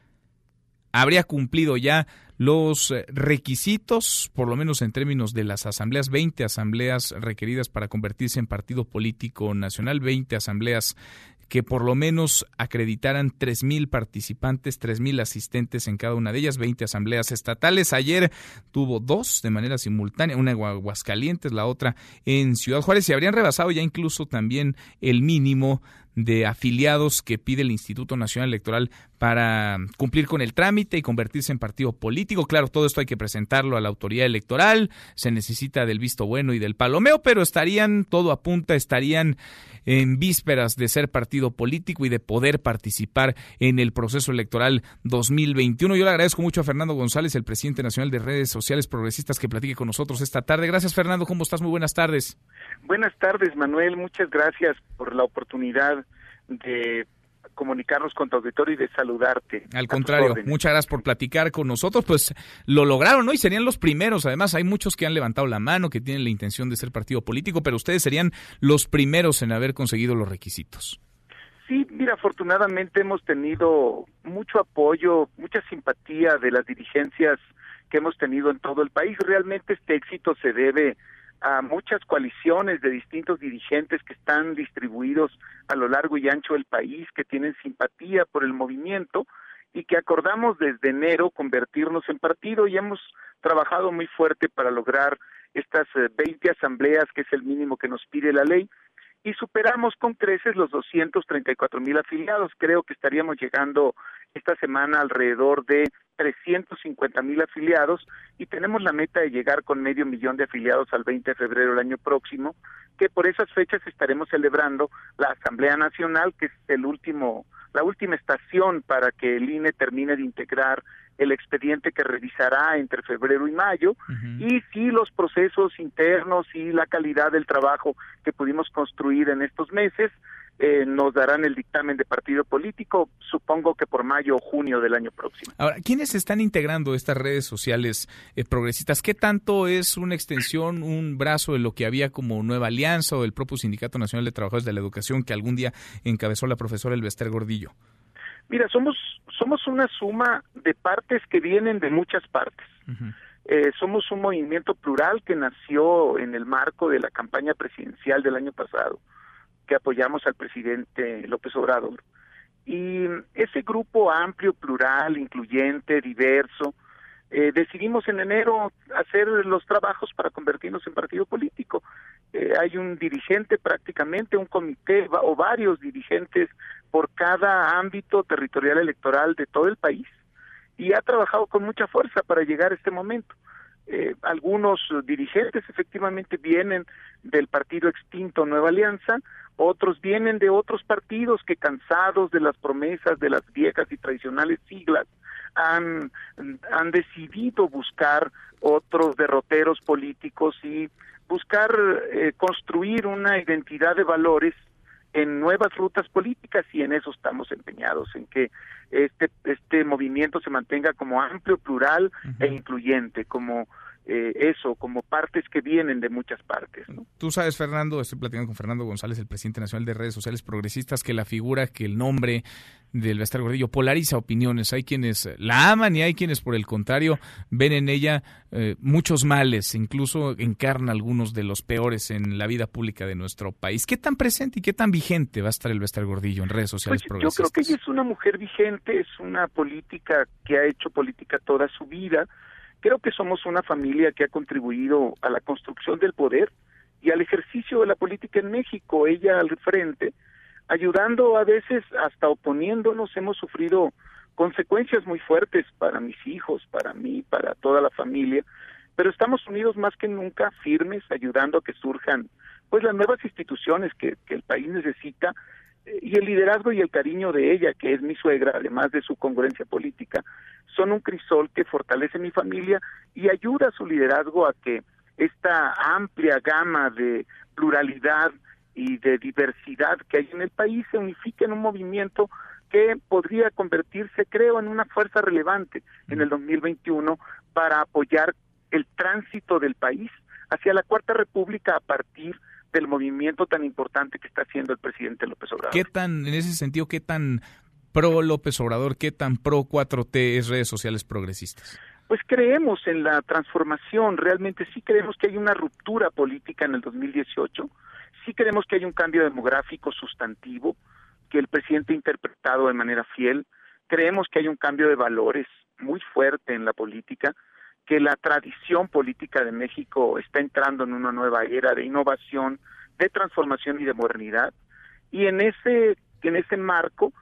[SPEAKER 3] habría cumplido ya los eh, requisitos, por lo menos en términos de las asambleas, 20 asambleas requeridas para convertirse en partido político nacional, 20 asambleas que por lo menos acreditaran 3.000 participantes, 3.000 asistentes en cada una de ellas, 20 asambleas estatales. Ayer tuvo dos de manera simultánea, una en Aguascalientes, la otra en Ciudad Juárez, y habrían rebasado ya incluso también el mínimo de afiliados que pide el Instituto Nacional Electoral para cumplir con el trámite y convertirse en partido político. Claro, todo esto hay que presentarlo a la autoridad electoral, se necesita del visto bueno y del palomeo, pero estarían, todo apunta, estarían en vísperas de ser partido político y de poder participar en el proceso electoral 2021. Yo le agradezco mucho a Fernando González, el presidente nacional de redes sociales progresistas, que platique con nosotros esta tarde. Gracias, Fernando. ¿Cómo estás? Muy buenas tardes.
[SPEAKER 42] Buenas tardes, Manuel. Muchas gracias por la oportunidad de comunicarnos con tu auditorio y de saludarte.
[SPEAKER 3] Al contrario, muchas gracias por platicar con nosotros. Pues lo lograron, ¿no? Y serían los primeros. Además, hay muchos que han levantado la mano, que tienen la intención de ser partido político, pero ustedes serían los primeros en haber conseguido los requisitos.
[SPEAKER 42] Sí, mira, afortunadamente hemos tenido mucho apoyo, mucha simpatía de las dirigencias que hemos tenido en todo el país. Realmente este éxito se debe a muchas coaliciones de distintos dirigentes que están distribuidos a lo largo y ancho del país, que tienen simpatía por el movimiento y que acordamos desde enero convertirnos en partido y hemos trabajado muy fuerte para lograr estas eh, 20 asambleas, que es el mínimo que nos pide la ley, y superamos con creces los 234 mil afiliados. Creo que estaríamos llegando esta semana alrededor de 350 mil afiliados y tenemos la meta de llegar con medio millón de afiliados al 20 de febrero del año próximo, que por esas fechas estaremos celebrando la Asamblea Nacional, que es el último, la última estación para que el INE termine de integrar el expediente que revisará entre febrero y mayo y si los procesos internos y la calidad del trabajo que pudimos construir en estos meses eh, nos darán el dictamen de partido político, supongo que por mayo o junio del año próximo.
[SPEAKER 3] Ahora, ¿quiénes están integrando estas redes sociales eh, progresistas? ¿Qué tanto es una extensión, un brazo de lo que había como Nueva Alianza o el propio Sindicato Nacional de Trabajadores de la Educación que algún día encabezó la profesora Elvester Gordillo?
[SPEAKER 42] Mira, somos somos una suma de partes que vienen de muchas partes. Eh, somos un movimiento plural que nació en el marco de la campaña presidencial del año pasado, que apoyamos al presidente López Obrador. Y ese grupo amplio, plural, incluyente, diverso, eh, decidimos en enero hacer los trabajos para convertirnos en partido político. Eh, hay un dirigente prácticamente, un comité o varios dirigentes por cada ámbito territorial electoral de todo el país y ha trabajado con mucha fuerza para llegar a este momento. Eh, algunos dirigentes efectivamente vienen del partido extinto Nueva Alianza, otros vienen de otros partidos que cansados de las promesas de las viejas y tradicionales siglas han, han decidido buscar otros derroteros políticos y buscar eh, construir una identidad de valores en nuevas rutas políticas y en eso estamos empeñados, en que este, este movimiento se mantenga como amplio, plural e incluyente, como eh, eso, como partes que vienen de muchas partes.
[SPEAKER 3] Tú sabes, Fernando, estoy platicando con Fernando González, el presidente nacional de redes sociales progresistas, que la figura, que el nombre del Vestar Gordillo polariza opiniones. Hay quienes la aman y hay quienes, por el contrario, ven en ella eh, muchos males, incluso encarna algunos de los peores en la vida pública de nuestro país. ¿Qué tan presente y qué tan vigente va a estar el Vestar Gordillo en redes sociales
[SPEAKER 42] pues
[SPEAKER 3] progresistas?
[SPEAKER 42] Yo creo que ella es una mujer vigente, es una política que ha hecho política toda su vida Creo que somos una familia que ha contribuido a la construcción del poder y al ejercicio de la política en México, ella al frente, ayudando a veces hasta oponiéndonos, hemos sufrido consecuencias muy fuertes para mis hijos, para mí, para toda la familia, pero estamos unidos más que nunca, firmes, ayudando a que surjan pues las nuevas instituciones que, que el país necesita eh, y el liderazgo y el cariño de ella, que es mi suegra, además de su congruencia política, son un crisol que fortalece mi familia y ayuda a su liderazgo a que esta amplia gama de pluralidad y de diversidad que hay en el país se unifique en un movimiento que podría convertirse, creo, en una fuerza relevante en el 2021 para apoyar el tránsito del país hacia la Cuarta República a partir del movimiento tan importante que está haciendo el presidente López Obrador.
[SPEAKER 3] ¿Qué tan, en ese sentido, qué tan pro López Obrador, qué tan pro 4T es redes sociales progresistas?
[SPEAKER 42] Pues creemos en la transformación, realmente sí creemos que hay una ruptura política en el 2018, sí creemos que hay un cambio demográfico sustantivo que el presidente ha interpretado de manera fiel, creemos que hay un cambio de valores muy fuerte en la política, que la tradición política de México está entrando en una nueva era de innovación, de transformación y de modernidad. Y en ese, en ese marco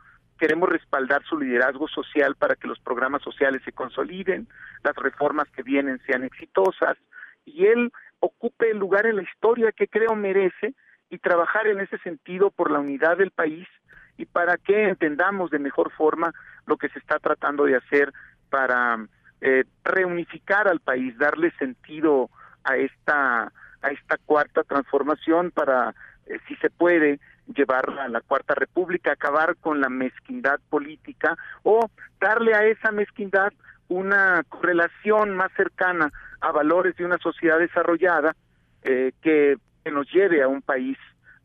[SPEAKER 42] queremos respaldar su liderazgo social para que los programas sociales se consoliden, las reformas que vienen sean exitosas y él ocupe el lugar en la historia que creo merece y trabajar en ese sentido por la unidad del país y para que entendamos de mejor forma lo que se está tratando de hacer para eh, reunificar al país, darle sentido a esta a esta cuarta transformación para, eh, si se puede, llevarla a la cuarta república, acabar con la mezquindad política o darle a esa mezquindad una correlación más cercana a valores de una sociedad desarrollada eh, que, que nos lleve a un país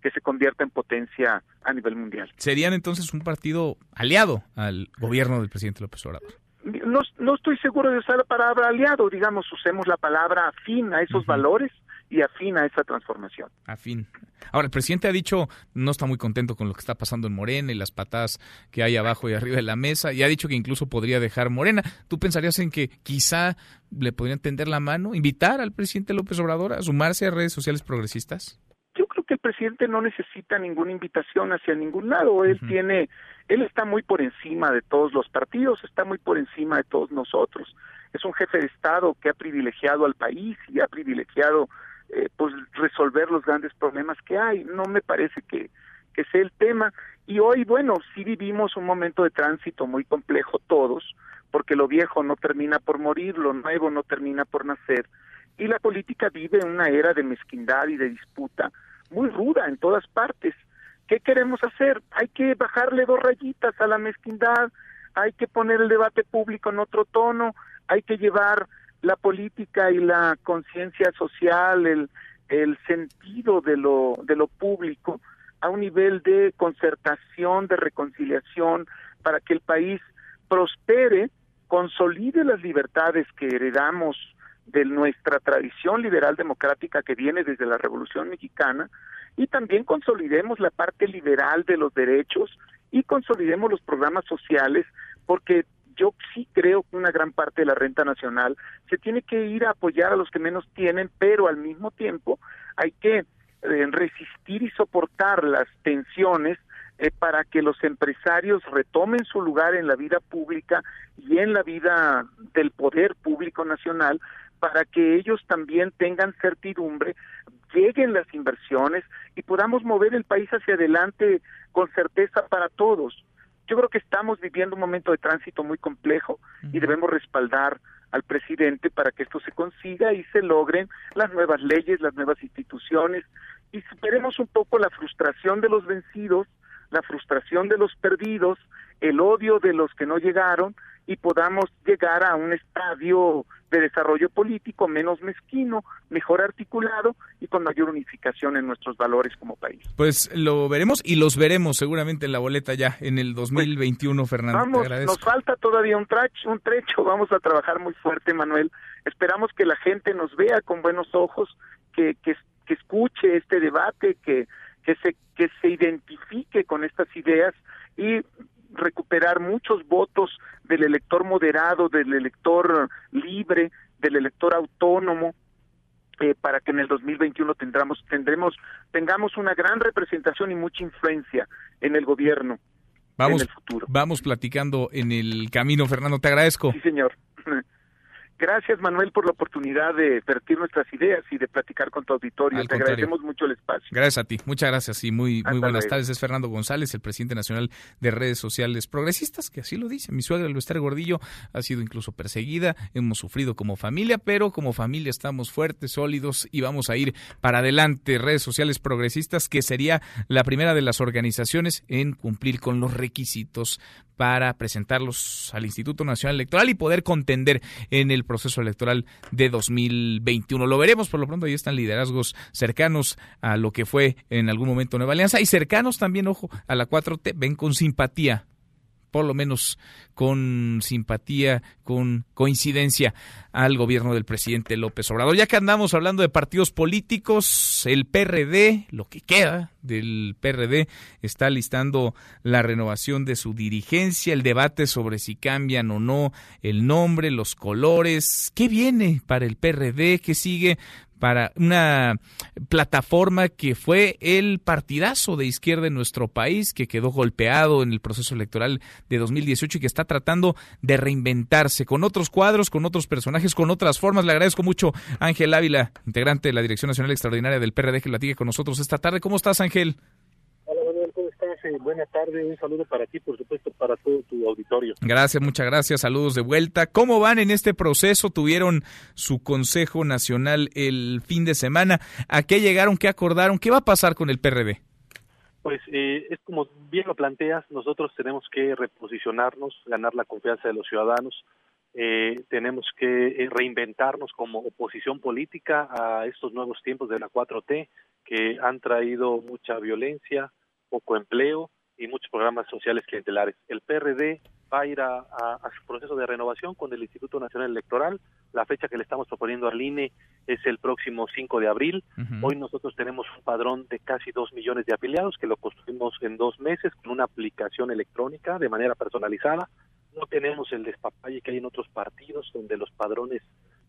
[SPEAKER 42] que se convierta en potencia a nivel mundial.
[SPEAKER 3] ¿Serían entonces un partido aliado al gobierno del presidente López Obrador?
[SPEAKER 42] no, no estoy seguro de usar la palabra aliado, digamos, usemos la palabra afín a esos valores y afín a esa transformación.
[SPEAKER 3] Afín. Ahora, el presidente ha dicho, no está muy contento con lo que está pasando en Morena y las patadas que hay abajo y arriba de la mesa, y ha dicho que incluso podría dejar Morena. ¿Tú pensarías en que quizá le podrían tender la mano, invitar al presidente López Obrador a sumarse a redes sociales progresistas?
[SPEAKER 42] Yo creo que el presidente no necesita ninguna invitación hacia ningún lado. Él tiene él está muy por encima de todos los partidos, está muy por encima de todos nosotros. Es un jefe de Estado que ha privilegiado al país y ha privilegiado eh, pues resolver los grandes problemas que hay. No me parece que, que sea el tema. Y hoy, bueno, sí vivimos un momento de tránsito muy complejo todos, porque lo viejo no termina por morir, lo nuevo no termina por nacer, y la política vive una era de mezquindad y de disputa muy ruda en todas partes. ¿Qué queremos hacer? Hay que bajarle dos rayitas a la mezquindad, hay que poner el debate público en otro tono, hay que llevar la política y la conciencia social, el, el sentido de lo, de lo público a un nivel de concertación, de reconciliación, para que el país prospere, consolide las libertades que heredamos de nuestra tradición liberal democrática que viene desde la Revolución Mexicana y también consolidemos la parte liberal de los derechos y consolidemos los programas sociales porque yo sí creo que una gran parte de la renta nacional se tiene que ir a apoyar a los que menos tienen, pero al mismo tiempo hay que eh, resistir y soportar las tensiones eh, para que los empresarios retomen su lugar en la vida pública y en la vida del poder público nacional para que ellos también tengan certidumbre, lleguen las inversiones y podamos mover el país hacia adelante con certeza para todos. Yo creo que estamos viviendo un momento de tránsito muy complejo y debemos respaldar al presidente para que esto se consiga y se logren las nuevas leyes, las nuevas instituciones. Y superemos un poco la frustración de los vencidos, la frustración de los perdidos, el odio de los que no llegaron y podamos llegar a un estadio de desarrollo político menos mezquino, mejor articulado y con mayor unificación en nuestros valores como país.
[SPEAKER 3] Pues lo veremos y los veremos seguramente en la boleta ya en el 2021, pues, Fernando.
[SPEAKER 42] Vamos, nos falta todavía un, trecho, un trecho, (laughs) vamos a trabajar muy fuerte, Manuel. Esperamos que la gente nos vea con buenos ojos, que, que, que escuche este debate, que, que, se, que se identifique con estas ideas y recuperar muchos votos del elector moderado, del elector libre, del elector autónomo, eh, para que en el 2021 tendremos, tendremos, tengamos una gran representación y mucha influencia en el gobierno
[SPEAKER 3] vamos,
[SPEAKER 42] en el futuro.
[SPEAKER 3] Vamos platicando en el camino, Fernando, te agradezco.
[SPEAKER 42] Sí, señor. (laughs) Gracias, Manuel, por la oportunidad de vertir nuestras ideas y de platicar con tu auditorio. Te agradecemos mucho el espacio.
[SPEAKER 3] Gracias a ti. Muchas gracias y muy, muy buenas tardes. Es Fernando González, el presidente nacional de redes sociales progresistas, que así lo dice. Mi suegra, Luester Gordillo, ha sido incluso perseguida. Hemos sufrido como familia, pero como familia estamos fuertes, sólidos y vamos a ir para adelante. Redes sociales progresistas, que sería la primera de las organizaciones en cumplir con los requisitos para presentarlos al Instituto Nacional Electoral y poder contender en el proceso electoral de 2021. Lo veremos, por lo pronto ahí están liderazgos cercanos a lo que fue en algún momento Nueva Alianza y cercanos también, ojo, a la 4T, ven con simpatía por lo menos con simpatía, con coincidencia al gobierno del presidente López Obrador. Ya que andamos hablando de partidos políticos, el PRD, lo que queda del PRD, está listando la renovación de su dirigencia, el debate sobre si cambian o no el nombre, los colores. ¿Qué viene para el PRD? ¿Qué sigue? Para una plataforma que fue el partidazo de izquierda en nuestro país, que quedó golpeado en el proceso electoral de 2018 y que está tratando de reinventarse con otros cuadros, con otros personajes, con otras formas. Le agradezco mucho a Ángel Ávila, integrante de la Dirección Nacional Extraordinaria del PRD, que platique con nosotros esta tarde. ¿Cómo estás, Ángel?
[SPEAKER 43] Buena tarde, un saludo para ti, por supuesto, para todo tu auditorio.
[SPEAKER 3] Gracias, muchas gracias, saludos de vuelta. ¿Cómo van en este proceso? Tuvieron su Consejo Nacional el fin de semana. ¿A qué llegaron? ¿Qué acordaron? ¿Qué va a pasar con el PRD?
[SPEAKER 43] Pues eh, es como bien lo planteas, nosotros tenemos que reposicionarnos, ganar la confianza de los ciudadanos, eh, tenemos que eh, reinventarnos como oposición política a estos nuevos tiempos de la 4T que han traído mucha violencia, poco empleo y muchos programas sociales clientelares. El PRD va a ir a, su proceso de renovación con el Instituto Nacional Electoral. La fecha que le estamos proponiendo al INE es el próximo 5 de abril. Hoy nosotros tenemos un padrón de casi 2 millones de afiliados que lo construimos en dos meses con una aplicación electrónica de manera personalizada. No tenemos el despapalle que hay en otros partidos donde los padrones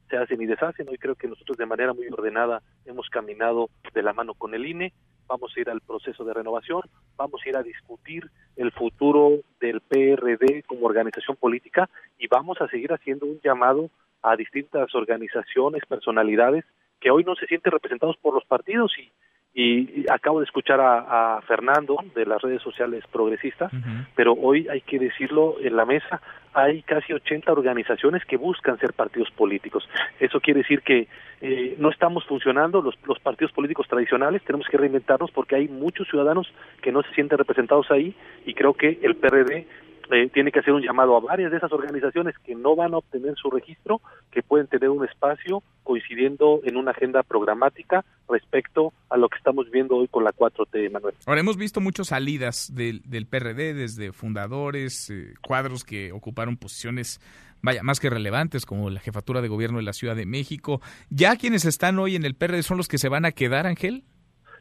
[SPEAKER 43] se hacen y deshacen. Hoy creo que nosotros de manera muy ordenada hemos caminado de la mano con el INE, vamos a ir al proceso de renovación, vamos a ir a discutir el futuro del PRD como organización política y vamos a seguir haciendo un llamado a distintas organizaciones, personalidades que hoy no se sienten representados por los partidos y y acabo de escuchar a, Fernando de las redes sociales progresistas, pero hoy hay que decirlo en la mesa, hay casi 80 organizaciones que buscan ser partidos políticos. Eso quiere decir que eh, no estamos funcionando los, los partidos políticos tradicionales, tenemos que reinventarnos porque hay muchos ciudadanos que no se sienten representados ahí y creo que el PRD eh, tiene que hacer un llamado a varias de esas organizaciones que no van a obtener su registro, que pueden tener un espacio coincidiendo en una agenda programática respecto a lo que estamos viendo hoy con la 4T, Manuel.
[SPEAKER 3] Ahora, hemos visto muchas salidas del, del PRD, desde fundadores, eh, cuadros que ocuparon posiciones vaya, más que relevantes, como la jefatura de gobierno de la Ciudad de México. ¿Ya quienes están hoy en el PRD son los que se van a quedar, Ángel?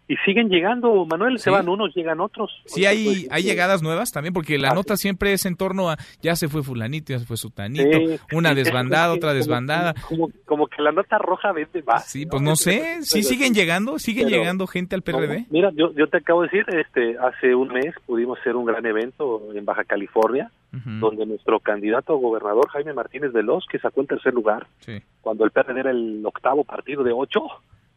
[SPEAKER 43] Y siguen llegando, Manuel, se van unos, llegan otros.
[SPEAKER 3] Sí, hay, pues, hay llegadas nuevas también, porque la nota siempre es en torno a ya se fue fulanito, ya se fue sutanito, una desbandada, otra desbandada.
[SPEAKER 43] Como, que la nota roja vende más.
[SPEAKER 3] Sí, pues no, sé, sí siguen llegando, siguen llegando gente al PRD.
[SPEAKER 43] mira, yo, yo te acabo de decir, este, hace un mes pudimos hacer un gran evento en Baja California, donde nuestro candidato a gobernador, Jaime Martínez Veloz, que sacó el tercer lugar, cuando el PRD era el octavo partido de ocho,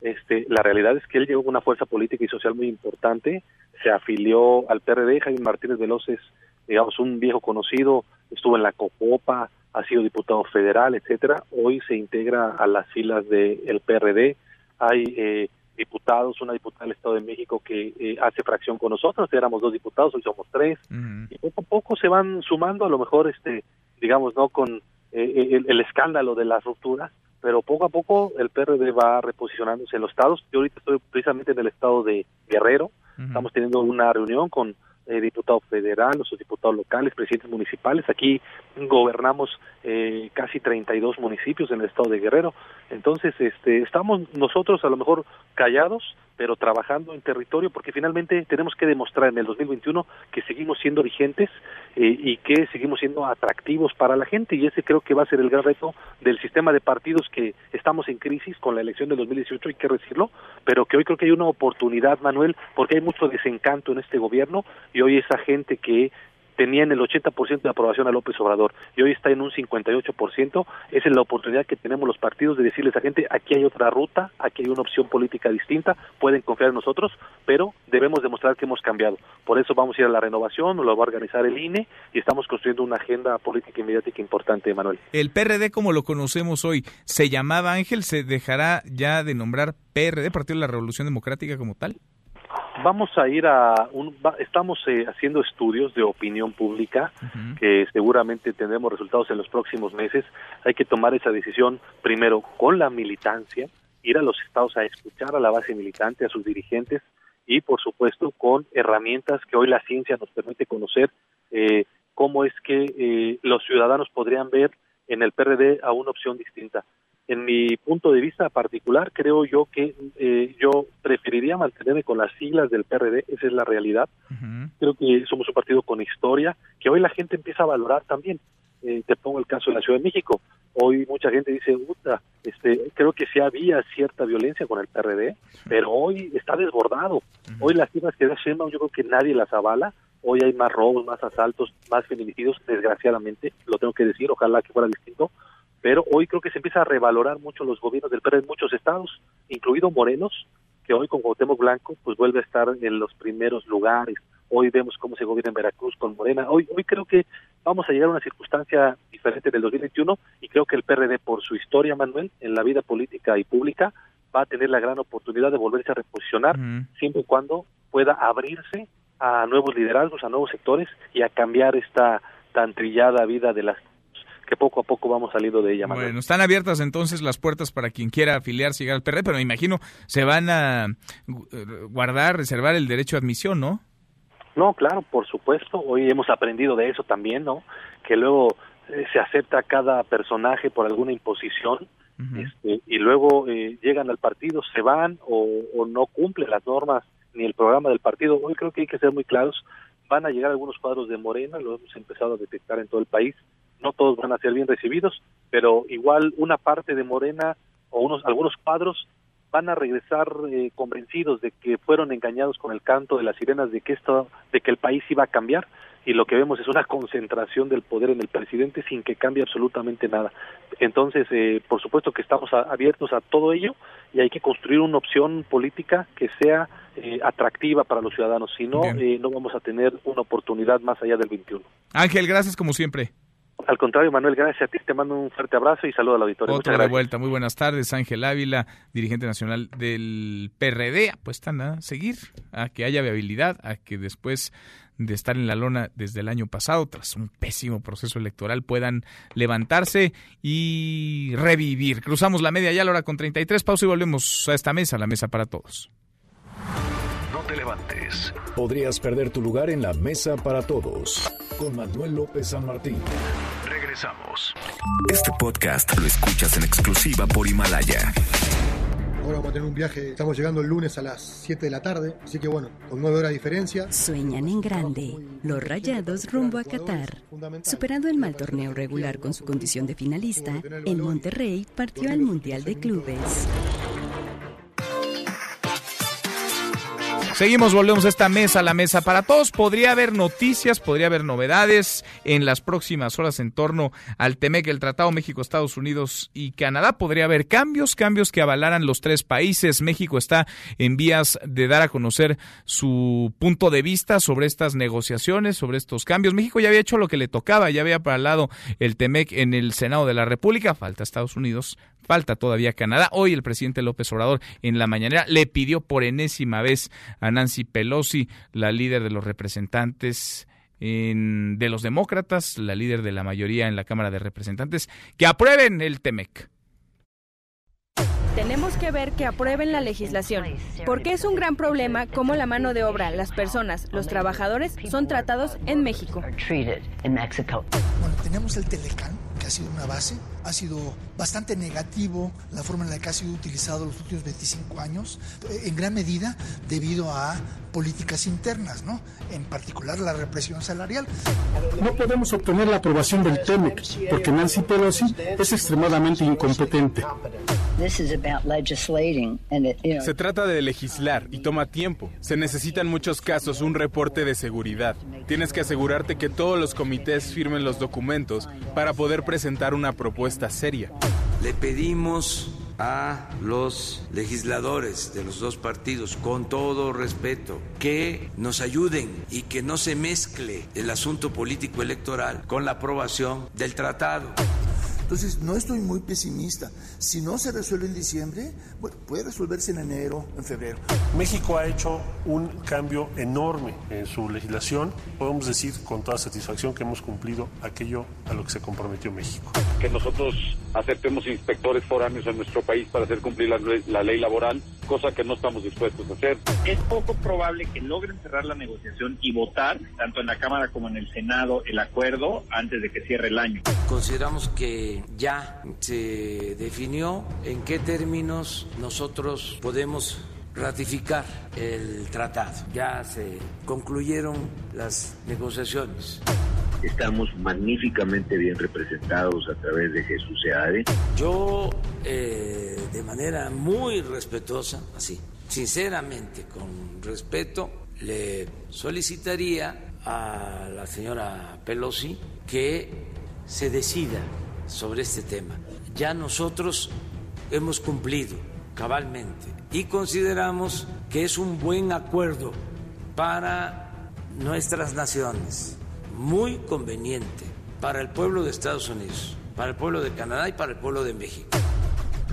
[SPEAKER 43] este, la realidad es que él llegó con una fuerza política y social muy importante, se afilió al PRD, Jaime Martínez Veloz es, digamos, un viejo conocido, estuvo en la COPOPA, ha sido diputado federal, etcétera, hoy se integra a las filas del PRD, hay eh, diputados, una diputada del Estado de México que eh, hace fracción con nosotros, éramos dos diputados, hoy somos tres, y poco a poco se van sumando, a lo mejor este digamos, no con el, el, escándalo de las rupturas, pero poco a poco el PRD va reposicionándose en los estados. Yo ahorita estoy precisamente en el estado de Guerrero, estamos teniendo una reunión con eh, diputados federales, los diputados locales, presidentes municipales. Aquí gobernamos eh, casi 32 municipios en el estado de Guerrero. Entonces, este, estamos nosotros a lo mejor callados, pero trabajando en territorio, porque finalmente tenemos que demostrar en el 2021 que seguimos siendo vigentes eh, y que seguimos siendo atractivos para la gente, y ese creo que va a ser el gran reto del sistema de partidos que estamos en crisis con la elección del 2018, hay que decirlo, pero que hoy creo que hay una oportunidad, Manuel, porque hay mucho desencanto en este gobierno, y hoy esa gente que tenían el 80% de aprobación a López Obrador y hoy está en un 58%, esa es la oportunidad que tenemos los partidos de decirles a gente, aquí hay otra ruta, aquí hay una opción política distinta, pueden confiar en nosotros, pero debemos demostrar que hemos cambiado. Por eso vamos a ir a la renovación, lo va a organizar el INE y estamos construyendo una agenda política y mediática importante, Manuel.
[SPEAKER 3] El PRD, como lo conocemos hoy, se llamaba Ángel, se dejará ya de nombrar PRD, Partido de la Revolución Democrática como tal.
[SPEAKER 43] Vamos a ir a un, estamos eh, haciendo estudios de opinión pública que seguramente tendremos resultados en los próximos meses. Hay que tomar esa decisión primero con la militancia, ir a los estados a escuchar a la base militante, a sus dirigentes y por supuesto con herramientas que hoy la ciencia nos permite conocer eh, cómo es que eh, los ciudadanos podrían ver en el PRD a una opción distinta en mi punto de vista particular, creo yo que eh, yo preferiría mantenerme con las siglas del PRD, esa es la realidad. Creo que somos un partido con historia, que hoy la gente empieza a valorar también. Eh, te pongo el caso de la Ciudad de México. Hoy mucha gente dice, Uta, este, creo que sí había cierta violencia con el PRD, pero hoy está desbordado. Hoy las cifras que da Sheinbaum yo creo que nadie las avala. Hoy hay más robos, más asaltos, más feminicidios, desgraciadamente, lo tengo que decir, ojalá que fuera distinto pero hoy creo que se empieza a revalorar mucho los gobiernos del PRD en muchos estados, incluido Morelos, que hoy con Cuauhtémoc Blanco pues vuelve a estar en los primeros lugares. Hoy vemos cómo se gobierna en Veracruz con Morena. Hoy hoy creo que vamos a llegar a una circunstancia diferente del 2021 y creo que el PRD por su historia, Manuel, en la vida política y pública va a tener la gran oportunidad de volverse a reposicionar siempre y cuando pueda abrirse a nuevos liderazgos, a nuevos sectores y a cambiar esta tan trillada vida de las que poco a poco vamos saliendo de ella.
[SPEAKER 3] Bueno, están abiertas entonces las puertas para quien quiera afiliarse y llegar al PRD, pero me imagino se van a guardar, reservar el derecho a admisión, ¿no?
[SPEAKER 43] No, claro, por supuesto. Hoy hemos aprendido de eso también, ¿no? Que luego eh, se acepta cada personaje por alguna imposición este, y luego eh, llegan al partido, se van o, o no cumplen las normas ni el programa del partido. Hoy creo que hay que ser muy claros. Van a llegar algunos cuadros de Morena, lo hemos empezado a detectar en todo el país, no todos van a ser bien recibidos, pero igual una parte de Morena o unos algunos cuadros van a regresar eh, convencidos de que fueron engañados con el canto de las sirenas de que esto de que el país iba a cambiar y lo que vemos es una concentración del poder en el presidente sin que cambie absolutamente nada. Entonces, eh, por supuesto que estamos abiertos a todo ello y hay que construir una opción política que sea eh, atractiva para los ciudadanos, si no, no vamos a tener una oportunidad más allá del 21.
[SPEAKER 3] Ángel, gracias como siempre.
[SPEAKER 43] Al contrario, Manuel, gracias a ti. Te mando un fuerte abrazo y saludo al auditorio.
[SPEAKER 3] Otra de vuelta. Muy buenas tardes. Ángel Ávila, dirigente nacional del PRD. Apuestan a seguir, a que haya viabilidad, a que después de estar en la lona desde el año pasado, tras un pésimo proceso electoral, puedan levantarse y revivir. Cruzamos la media ya a la hora con 33. Pausa y volvemos a esta mesa, la mesa para todos.
[SPEAKER 1] No te levantes. Podrías perder tu lugar en la mesa para todos con Manuel López San Martín. Regresamos.
[SPEAKER 18] Este podcast lo escuchas en exclusiva por Himalaya.
[SPEAKER 44] Ahora vamos a tener un viaje, estamos llegando el lunes a las 7 de la tarde, así que bueno, con 9 horas de diferencia.
[SPEAKER 4] Sueñan en grande, los rayados rumbo a Qatar. Superando el mal torneo regular con su condición de finalista, el Monterrey partió al Mundial de Clubes.
[SPEAKER 3] Seguimos, volvemos a esta mesa, la mesa para todos. Podría haber noticias, podría haber novedades en las próximas horas en torno al TEMEC, el Tratado México, Estados Unidos y Canadá. Podría haber cambios, cambios que avalaran los tres países. México está en vías de dar a conocer su punto de vista sobre estas negociaciones, sobre estos cambios. México ya había hecho lo que le tocaba, ya había avalado el TEMEC en el Senado de la República. Falta Estados Unidos, falta todavía Canadá. Hoy el presidente López Obrador en la mañanera le pidió por enésima vez a Nancy Pelosi, la líder de los representantes de los demócratas, la líder de la mayoría en la Cámara de Representantes, que aprueben el TEMEC.
[SPEAKER 32] Tenemos que ver que aprueben la legislación, porque es un gran problema cómo la mano de obra, las personas, los trabajadores son tratados en México.
[SPEAKER 45] Bueno, tenemos el Telecán, que ha sido una base, ha sido bastante negativo la forma en la que ha sido utilizado los últimos 25 años, en gran medida debido a políticas internas, ¿no? En particular la represión salarial.
[SPEAKER 31] No podemos obtener la aprobación del TEMEC porque Nancy Pelosi es extremadamente incompetente.
[SPEAKER 46] Se trata de legislar y toma tiempo. Se necesita en muchos casos un reporte de seguridad. Tienes que asegurarte que todos los comités firmen los documentos para poder presentar una propuesta
[SPEAKER 5] Le pedimos a los legisladores de los dos partidos, con todo respeto, que nos ayuden y que no se mezcle el asunto político electoral con la aprobación del tratado.
[SPEAKER 45] Entonces, no estoy muy pesimista. Si no se resuelve en diciembre, bueno, puede resolverse en enero, en febrero.
[SPEAKER 31] México ha hecho un cambio enorme en su legislación. Podemos decir con toda satisfacción que hemos cumplido aquello a lo que se comprometió México.
[SPEAKER 33] Que nosotros aceptemos inspectores foráneos en nuestro país para hacer cumplir la, la ley laboral, cosa que no estamos dispuestos a hacer.
[SPEAKER 47] Es poco probable que logren cerrar la negociación y votar, tanto en la Cámara como en el Senado, el acuerdo antes de que cierre el año.
[SPEAKER 5] Consideramos que ya se definió en qué términos nosotros podemos ratificar el tratado. Ya se concluyeron las negociaciones.
[SPEAKER 48] Estamos magníficamente bien representados a través de Jesús Seade.
[SPEAKER 5] Yo, eh, de manera muy respetuosa, así, sinceramente, con respeto, le solicitaría a la señora Pelosi que se decida sobre este tema. Ya nosotros hemos cumplido cabalmente y consideramos que es un buen acuerdo para nuestras naciones, muy conveniente para el pueblo de Estados Unidos, para el pueblo de Canadá y para el pueblo de México.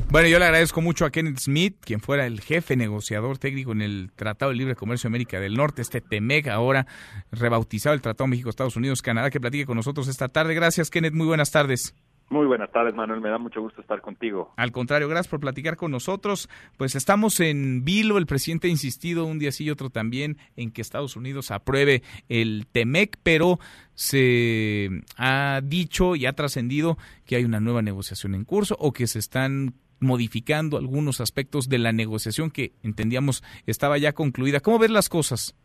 [SPEAKER 3] Bueno, yo le agradezco mucho a Kenneth Smith, quien fuera el jefe negociador técnico en el Tratado de Libre Comercio de América del Norte, este TEMEC, ahora rebautizado el Tratado México-Estados Unidos-Canadá, que platique con nosotros esta tarde. Gracias, Kenneth. Muy buenas tardes.
[SPEAKER 17] Muy buenas tardes, Manuel. Me da mucho gusto estar contigo.
[SPEAKER 3] Al contrario, gracias por platicar con nosotros. Pues estamos en vilo. El presidente ha insistido un día sí y otro también en que Estados Unidos apruebe el TEMEC, pero se ha dicho y ha trascendido que hay una nueva negociación en curso o que se están modificando algunos aspectos de la negociación que entendíamos estaba ya concluida. ¿Cómo ves las cosas?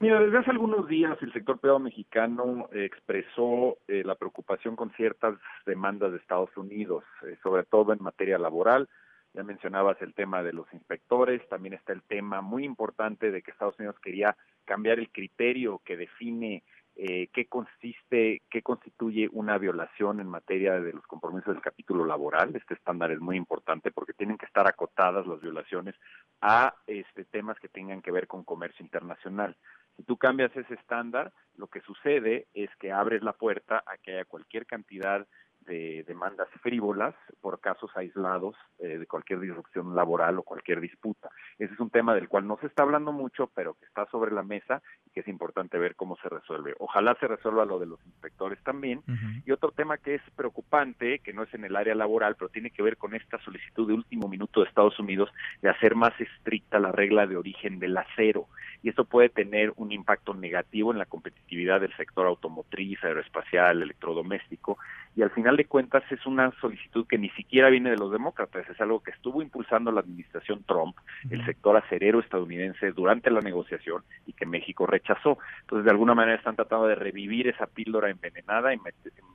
[SPEAKER 17] Mira, desde hace algunos días el sector privado mexicano expresó eh, la preocupación con ciertas demandas de Estados Unidos, eh, sobre todo en materia laboral. Ya mencionabas el tema de los inspectores, también está el tema muy importante de que Estados Unidos quería cambiar el criterio que define eh, qué consiste, qué constituye una violación en materia de los compromisos del capítulo laboral. Este estándar es muy importante porque tienen que estar acotadas las violaciones a este, temas que tengan que ver con comercio internacional. Si tú cambias ese estándar, lo que sucede es que abres la puerta a que haya cualquier cantidad de demandas frívolas por casos aislados eh, de cualquier disrupción laboral o cualquier disputa. Ese es un tema del cual no se está hablando mucho, pero que está sobre la mesa que es importante ver cómo se resuelve. Ojalá se resuelva lo de los inspectores también. Y otro tema que es preocupante, que no es en el área laboral, pero tiene que ver con esta solicitud de último minuto de Estados Unidos de hacer más estricta la regla de origen del acero. Y esto puede tener un impacto negativo en la competitividad del sector automotriz, aeroespacial, electrodoméstico. Y al final de cuentas es una solicitud que ni siquiera viene de los demócratas, es algo que estuvo impulsando la administración Trump, el sector acerero estadounidense durante la negociación y que México rechazó. Entonces, de alguna manera están tratando de revivir esa píldora envenenada y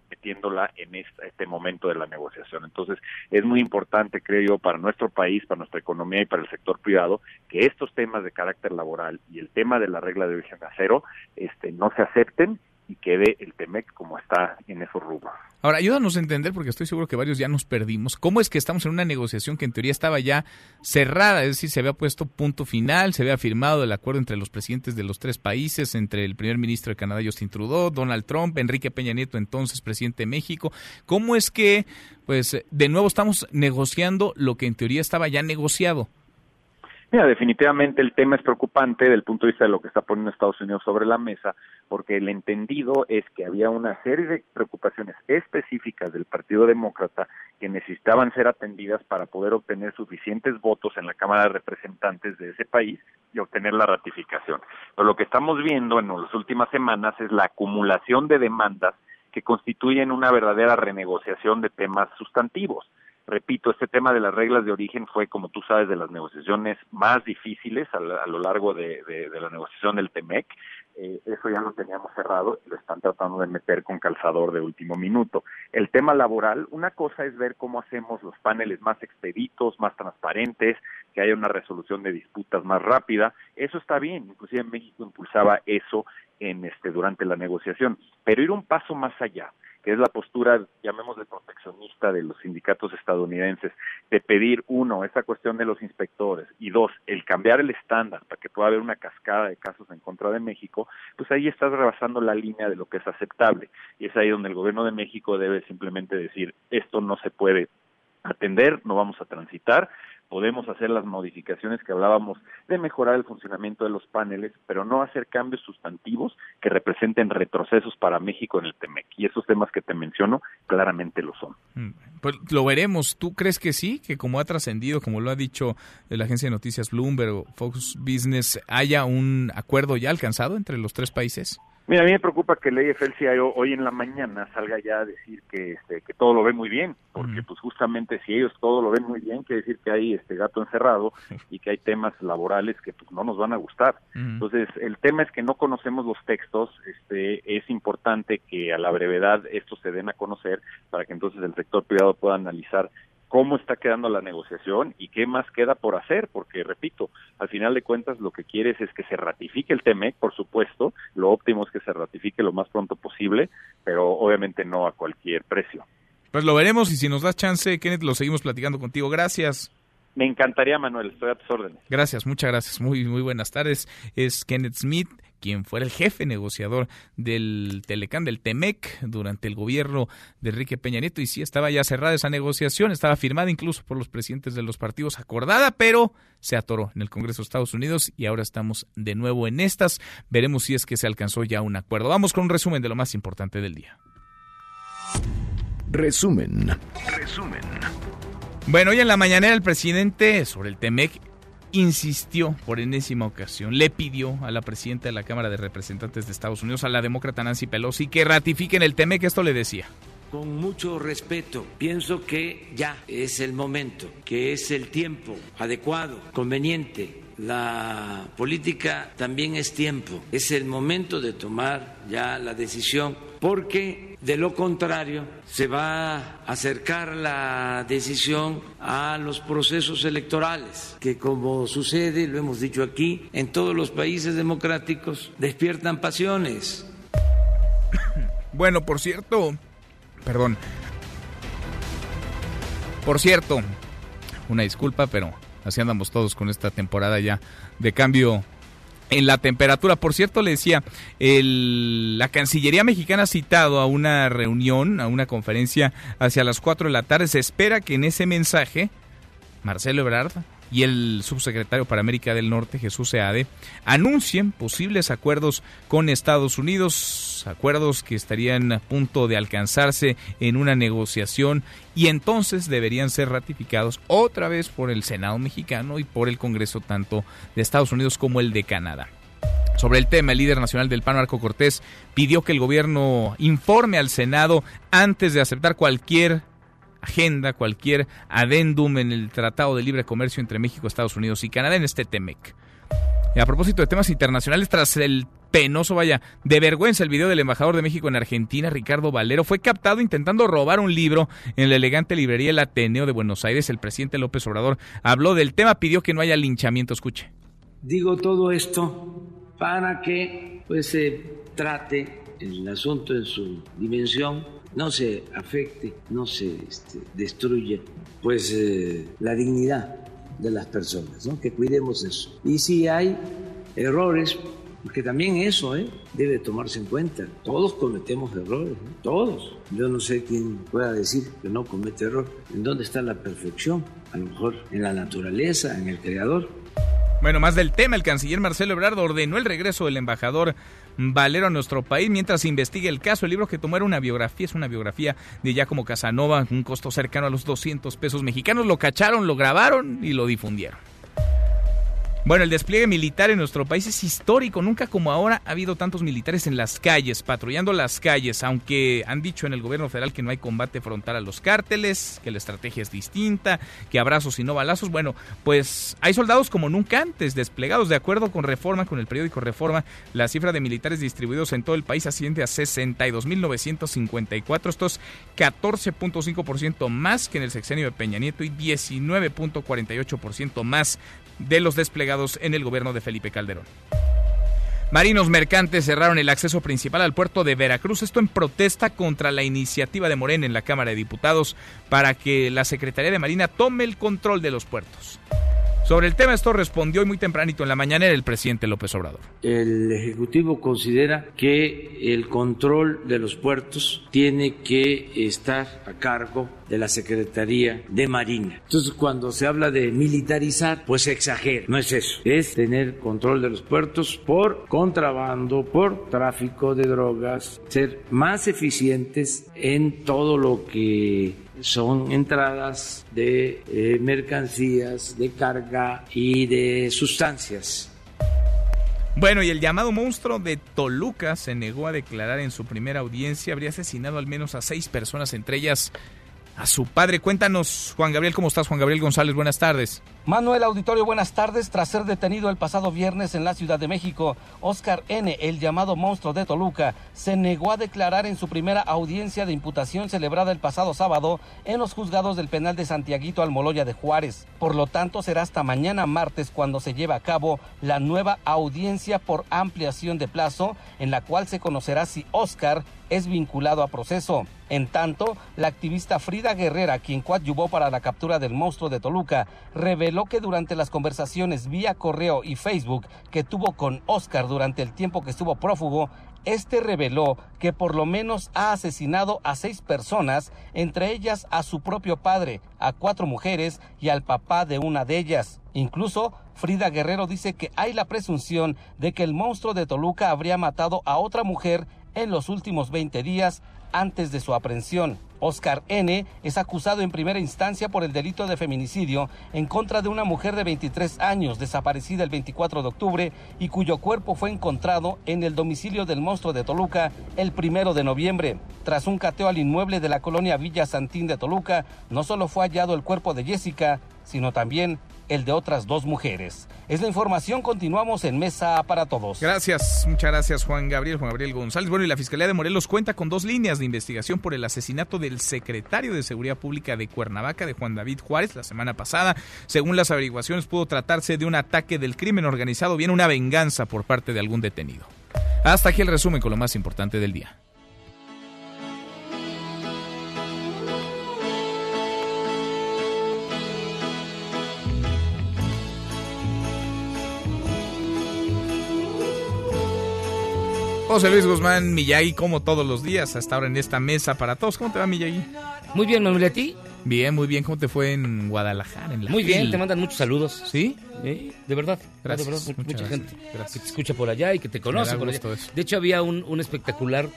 [SPEAKER 17] metiéndola en este, este momento de la negociación. Entonces, es muy importante, creo yo, para nuestro país, para nuestra economía y para el sector privado, que estos temas de carácter laboral y el tema de la regla de origen acero este, no se acepten y quede el TEMEC como está en esos rubros.
[SPEAKER 3] Ahora, ayúdanos a entender, porque estoy seguro que varios ya nos perdimos, cómo es que estamos en una negociación que en teoría estaba ya cerrada, es decir, se había puesto punto final, se había firmado el acuerdo entre los presidentes de los tres países, entre el primer ministro de Canadá, Justin Trudeau, Donald Trump, Enrique Peña Nieto, entonces presidente de México. ¿Cómo es que, pues, de nuevo estamos negociando lo que en teoría estaba ya negociado?
[SPEAKER 17] Mira, definitivamente el tema es preocupante desde el punto de vista de lo que está poniendo Estados Unidos sobre la mesa, porque el entendido es que había una serie de preocupaciones específicas del Partido Demócrata que necesitaban ser atendidas para poder obtener suficientes votos en la Cámara de Representantes de ese país y obtener la ratificación. Pero lo que estamos viendo en las últimas semanas es la acumulación de demandas que constituyen una verdadera renegociación de temas sustantivos. Repito, este tema de las reglas de origen fue, como tú sabes, de las negociaciones más difíciles a, lo largo de, la negociación del TEMEC. Eh, eso ya lo teníamos cerrado y lo están tratando de meter con calzador de último minuto. El tema laboral, una cosa es ver cómo hacemos los paneles más expeditos, más transparentes, que haya una resolución de disputas más rápida. Eso está bien, inclusive México impulsaba eso en este durante la negociación, pero ir un paso más allá que es la postura, llamémosle proteccionista de los sindicatos estadounidenses, de pedir, uno, esa cuestión de los inspectores, y dos, el cambiar el estándar para que pueda haber una cascada de casos en contra de México, pues ahí estás rebasando la línea de lo que es aceptable. Y es ahí donde el gobierno de México debe simplemente decir, esto no se puede atender, no vamos a transitar, podemos hacer las modificaciones que hablábamos de mejorar el funcionamiento de los paneles, pero no hacer cambios sustantivos que representen retrocesos para México en el TEMEC. Y esos temas que te menciono claramente lo son.
[SPEAKER 3] Mm, pues lo veremos. ¿Tú crees que sí? Que como ha trascendido, como lo ha dicho la agencia de noticias Bloomberg o Fox Business, haya un acuerdo ya alcanzado entre los tres países?
[SPEAKER 17] Mira, a mí me preocuca que el AFL-CIO hoy en la mañana salga ya a decir que este que todo lo ve muy bien, porque pues justamente si ellos todo lo ven muy bien, quiere decir que hay este gato encerrado y que hay temas laborales que pues no nos van a gustar. Entonces, el tema es que no conocemos los textos, este es importante que a la brevedad estos se den a conocer para que entonces el sector privado pueda analizar cómo está quedando la negociación y qué más queda por hacer, porque repito, al final de cuentas lo que quieres es que se ratifique el TEMEC, por supuesto, lo óptimo es que se ratifique lo más pronto posible, pero obviamente no a cualquier precio.
[SPEAKER 3] Pues lo veremos y si nos das chance, Kenneth, lo seguimos platicando contigo. Gracias.
[SPEAKER 17] Me encantaría, Manuel, estoy a tus órdenes.
[SPEAKER 3] Gracias, muchas gracias. Muy, muy buenas tardes. Es Kenneth Smith, quien fuera el jefe negociador del Telecán, del TEMEC, durante el gobierno de Enrique Peña Nieto. Y sí, estaba ya cerrada esa negociación, estaba firmada incluso por los presidentes de los partidos, acordada, pero se atoró en el Congreso de Estados Unidos y ahora estamos de nuevo en estas. Veremos si es que se alcanzó ya un acuerdo. Vamos con un resumen de lo más importante del día.
[SPEAKER 1] Resumen. Resumen.
[SPEAKER 3] Bueno, hoy en la mañanera el presidente sobre el TEMEC insistió por enésima ocasión, le pidió a la presidenta de la Cámara de Representantes de Estados Unidos, a la demócrata Nancy Pelosi, que ratifiquen el TEMEC. Esto le decía.
[SPEAKER 5] Con mucho respeto, pienso que ya es el momento, que es el tiempo adecuado, conveniente la política también es tiempo, es el momento de tomar ya la decisión, porque de lo contrario se va a acercar la decisión a los procesos electorales, que como sucede, lo hemos dicho aquí, en todos los países democráticos despiertan pasiones. (coughs)
[SPEAKER 3] Bueno, por cierto, perdón, por cierto, una disculpa, pero Así andamos todos con esta temporada ya de cambio en la temperatura. Por cierto, le decía, la Cancillería mexicana ha citado a una reunión, a una conferencia hacia las 4 de la tarde. Se espera que en ese mensaje Marcelo Ebrard y el subsecretario para América del Norte, Jesús Seade, anuncien posibles acuerdos con Estados Unidos, acuerdos que estarían a punto de alcanzarse en una negociación y entonces deberían ser ratificados otra vez por el Senado mexicano y por el Congreso tanto de Estados Unidos como el de Canadá. Sobre el tema, el líder nacional del PAN, Marco Cortés, pidió que el gobierno informe al Senado antes de aceptar cualquier agenda, cualquier adendum en el Tratado de Libre Comercio entre México, Estados Unidos y Canadá en este TEMEC. A propósito de temas internacionales, tras el penoso, vaya, de vergüenza el video del embajador de México en Argentina, Ricardo Valero, fue captado intentando robar un libro en la elegante librería El Ateneo de Buenos Aires. El presidente López Obrador habló del tema, pidió que no haya linchamiento. Escuche.
[SPEAKER 5] Digo todo esto para que pues se trate el asunto en su dimensión no se afecte, no se este, destruya pues eh, la dignidad de las personas, ¿no? que cuidemos eso. Y si hay errores, porque también eso ¿eh? debe tomarse en cuenta. Todos cometemos errores, todos. Yo no sé quién pueda decir que no comete error. ¿En dónde está la perfección? A lo mejor en la naturaleza, en el creador.
[SPEAKER 3] Bueno, más del tema, el canciller Marcelo Ebrard ordenó el regreso del embajador Valero a nuestro país mientras investiga el caso. El libro que tomó era una biografía, es una biografía de Giacomo Casanova, un costo cercano a los 200 pesos mexicanos. Lo cacharon, lo grabaron y lo difundieron. Bueno, el despliegue militar en nuestro país es histórico. Nunca como ahora ha habido tantos militares en las calles, patrullando las calles, aunque han dicho en el gobierno federal que no hay combate frontal a los cárteles, que la estrategia es distinta, que abrazos y no balazos. Bueno, pues hay soldados como nunca antes desplegados. De acuerdo con Reforma, con el periódico Reforma, la cifra de militares distribuidos en todo el país asciende a 62.954. Esto es 14.5% más que en el sexenio de Peña Nieto y 19.48% más de los desplegados en el gobierno de Felipe Calderón. Marinos mercantes cerraron el acceso principal al puerto de Veracruz, esto en protesta contra la iniciativa de Morena en la Cámara de Diputados para que la Secretaría de Marina tome el control de los puertos. Sobre el tema esto respondió hoy muy tempranito en la mañana el presidente López Obrador.
[SPEAKER 5] El Ejecutivo considera que el control de los puertos tiene que estar a cargo de la Secretaría de Marina. Entonces, cuando se habla de militarizar, pues se exagera. No es eso. Es tener control de los puertos por contrabando, por tráfico de drogas, ser más eficientes en todo lo que son entradas de eh, mercancías, de carga y de sustancias.
[SPEAKER 3] Bueno, y el llamado monstruo de Toluca se negó a declarar en su primera audiencia. Habría asesinado al menos a seis personas, entre ellas a su padre. Cuéntanos, Juan Gabriel, ¿cómo estás? Juan Gabriel González, buenas tardes.
[SPEAKER 49] Manuel Auditorio, buenas tardes. Tras ser detenido el pasado viernes en la Ciudad de México, Oscar N., el llamado monstruo de Toluca, se negó a declarar en su primera audiencia de imputación celebrada el pasado sábado en los juzgados del penal de Santiaguito Almoloya de Juárez. Por lo tanto, será hasta mañana martes cuando se lleve a cabo la nueva audiencia por ampliación de plazo, en la cual se conocerá si Oscar es vinculado a proceso. En tanto, la activista Frida Guerrera, quien coadyuvó para la captura del monstruo de Toluca, reveló que durante las conversaciones vía correo y Facebook que tuvo con Oscar durante el tiempo que estuvo prófugo, este reveló que por lo menos ha asesinado a seis personas, entre ellas a su propio padre, a cuatro mujeres y al papá de una de ellas. Incluso Frida Guerrero dice que hay la presunción de que el monstruo de Toluca habría matado a otra mujer en los últimos 20 días antes de su aprehensión. Oscar N. es acusado en primera instancia por el delito de feminicidio en contra de una mujer de 23 años desaparecida el 24 de octubre y cuyo cuerpo fue encontrado en el domicilio del monstruo de Toluca el primero de noviembre. Tras un cateo al inmueble de la colonia Villa Santín de Toluca, no solo fue hallado el cuerpo de Jessica, sino también el de otras dos mujeres. Es la información, continuamos en Mesa para Todos.
[SPEAKER 3] Gracias, muchas gracias Juan Gabriel, Juan Gabriel González. Bueno, y la Fiscalía de Morelos cuenta con dos líneas de investigación por el asesinato del secretario de Seguridad Pública de Cuernavaca, de Juan David Juárez, la semana pasada. Según las averiguaciones, pudo tratarse de un ataque del crimen organizado, bien una venganza por parte de algún detenido. Hasta aquí el resumen con lo más importante del día. José Luis Guzmán Miyagi, como todos los días, hasta ahora en esta mesa para todos. ¿Cómo te va, Miyagi?
[SPEAKER 50] Muy bien, Manuel, ¿a ti?
[SPEAKER 3] Bien, muy bien. ¿Cómo te fue en Guadalajara? En la
[SPEAKER 50] muy bien, te mandan muchos saludos.
[SPEAKER 3] ¿Sí?
[SPEAKER 50] de verdad.
[SPEAKER 3] Gracias.
[SPEAKER 50] De verdad, mucha
[SPEAKER 3] gracias,
[SPEAKER 50] gente
[SPEAKER 3] gracias.
[SPEAKER 50] que te escucha por allá y que te conoce por allá. De hecho, había un, un, espectacular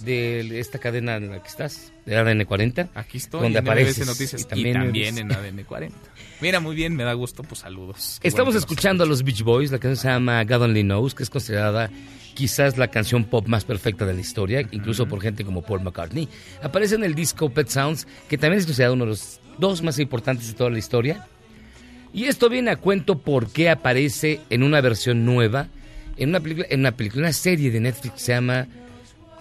[SPEAKER 50] de esta cadena en la que estás, de ADN 40.
[SPEAKER 3] Aquí estoy,
[SPEAKER 50] donde
[SPEAKER 3] en
[SPEAKER 50] apareces.
[SPEAKER 3] Noticias, y también, y también en ADN 40. Mira, muy bien, me da gusto, pues saludos.
[SPEAKER 50] Qué Estamos bueno escuchando a los Beach Boys, la canción se llama God Only Knows, que es considerada quizás la canción pop más perfecta de la historia, uh -huh. incluso por gente como Paul McCartney. Aparece en el disco Pet Sounds, que también es considerado uno de los dos más importantes de toda la historia. Y esto viene a cuento porque aparece en una versión nueva, en una película, en una, película, una serie de Netflix que se llama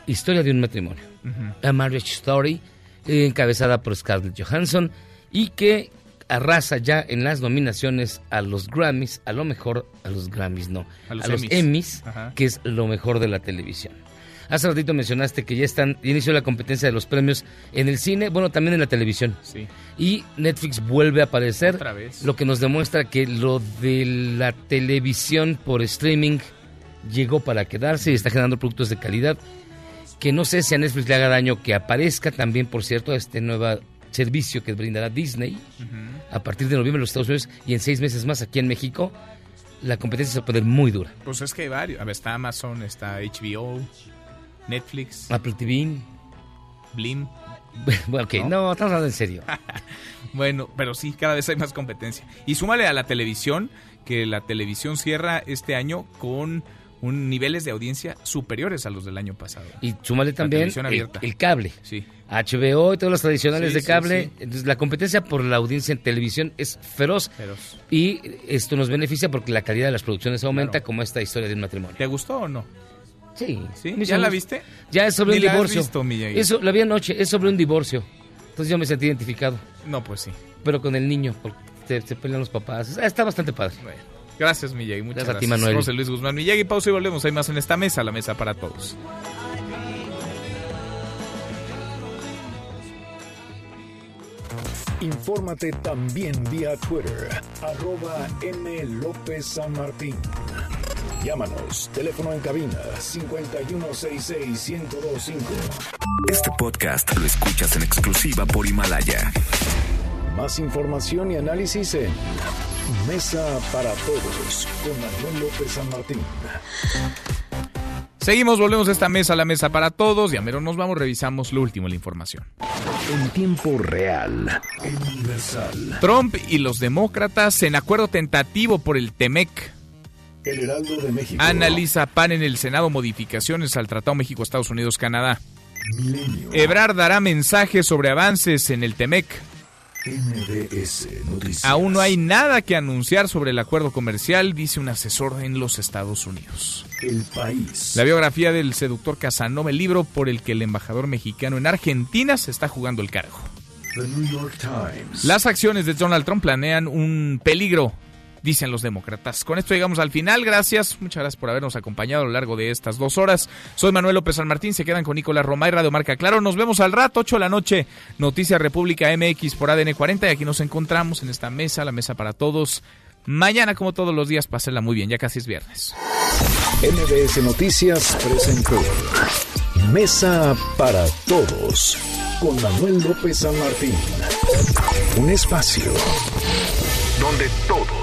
[SPEAKER 50] Historia de un matrimonio, uh -huh. A Marriage Story, eh, encabezada por Scarlett Johansson, y que arrasa ya en las nominaciones a los Grammys, a lo mejor, a los Grammys no,
[SPEAKER 3] a los,
[SPEAKER 50] a los Emmys, que es lo mejor de la televisión. Hace ratito mencionaste que ya están, inició la competencia de los premios en el cine, bueno, también en la televisión.
[SPEAKER 3] Sí.
[SPEAKER 50] Y Netflix vuelve a aparecer,
[SPEAKER 3] Otra vez.
[SPEAKER 50] lo que nos demuestra que lo de la televisión por streaming llegó para quedarse y está generando productos de calidad. Que no sé si a Netflix le haga daño que aparezca también, por cierto, este nuevo servicio que brindará Disney uh -huh. a partir de noviembre en los Estados Unidos y en seis meses más aquí en México. la competencia se va a poner muy dura.
[SPEAKER 3] Pues es que hay varios. A ver, está Amazon, está HBO, Netflix,
[SPEAKER 50] Apple TV.
[SPEAKER 3] Blim. (laughs)
[SPEAKER 50] Bueno, ok, no, estamos hablando en serio. (laughs)
[SPEAKER 3] Bueno, pero sí, cada vez hay más competencia. Y súmale a la televisión, que la televisión cierra este año con un niveles de audiencia superiores a los del año pasado.
[SPEAKER 50] Y súmale también
[SPEAKER 3] televisión
[SPEAKER 50] el,
[SPEAKER 3] abierta.
[SPEAKER 50] el cable.
[SPEAKER 3] Sí.
[SPEAKER 50] HBO y todos los tradicionales
[SPEAKER 3] Sí,
[SPEAKER 50] de cable.
[SPEAKER 3] sí.
[SPEAKER 50] Entonces, la competencia por la audiencia en televisión es feroz.
[SPEAKER 3] Feroz.
[SPEAKER 50] Y esto nos beneficia porque la calidad de las producciones aumenta, como esta historia de un matrimonio.
[SPEAKER 3] ¿Te gustó o no?
[SPEAKER 50] Sí.
[SPEAKER 3] ¿Sí? ¿Ya la viste?
[SPEAKER 50] Ya es sobre
[SPEAKER 3] Ni
[SPEAKER 50] un
[SPEAKER 3] la has
[SPEAKER 50] divorcio.
[SPEAKER 3] visto, Miyagi.
[SPEAKER 50] Eso, la vi anoche, es sobre un divorcio. Entonces yo me sentí identificado.
[SPEAKER 3] No, pues sí.
[SPEAKER 50] Pero con el niño, porque se, se pelean los papás. Está bastante padre.
[SPEAKER 3] Gracias, Miyagi. Muchas
[SPEAKER 50] Gracias a ti,
[SPEAKER 3] gracias.
[SPEAKER 50] Manuel.
[SPEAKER 3] José Luis Guzmán Miyagi. Pausa y volvemos. Hay más en esta mesa, la mesa para todos.
[SPEAKER 1] Infórmate también vía Twitter, arroba M. López San Martín. Llámanos, teléfono en cabina 5166-1025.
[SPEAKER 18] Este podcast lo escuchas en exclusiva por Himalaya.
[SPEAKER 1] Más información y análisis en Mesa para Todos con Manuel López San Martín.
[SPEAKER 3] Seguimos, volvemos a esta mesa, la mesa para todos. Y a mero nos vamos, revisamos lo último, la información.
[SPEAKER 1] En tiempo real, universal.
[SPEAKER 3] Trump y los demócratas en acuerdo tentativo por el TEMEC.
[SPEAKER 1] El Heraldo de México.
[SPEAKER 3] Analiza PAN en el Senado modificaciones al Tratado México-Estados Unidos-Canadá. Ebrard dará mensajes sobre avances en el TEMEC.
[SPEAKER 1] MBS Noticias.
[SPEAKER 3] Aún no hay nada que anunciar sobre el acuerdo comercial, dice un asesor en los Estados Unidos.
[SPEAKER 1] El país.
[SPEAKER 3] La biografía del seductor Casanova, el libro por el que el embajador mexicano en Argentina se está jugando el cargo.
[SPEAKER 1] The New York Times.
[SPEAKER 3] Las acciones de Donald Trump planean un peligro, dicen los demócratas. Con esto llegamos al final. Gracias, muchas gracias por habernos acompañado a lo largo de estas dos horas. Soy Manuel López San Martín. Se quedan con Nicolás Romay, Radio Marca Claro. Nos vemos al rato, 8 de la noche. Noticias República MX por ADN 40. Y aquí nos encontramos en esta mesa, la mesa para todos. Mañana, como todos los días, pásenla muy bien. Ya casi es viernes.
[SPEAKER 1] MBS Noticias presentó Mesa para Todos con Manuel López San Martín. Un espacio donde todos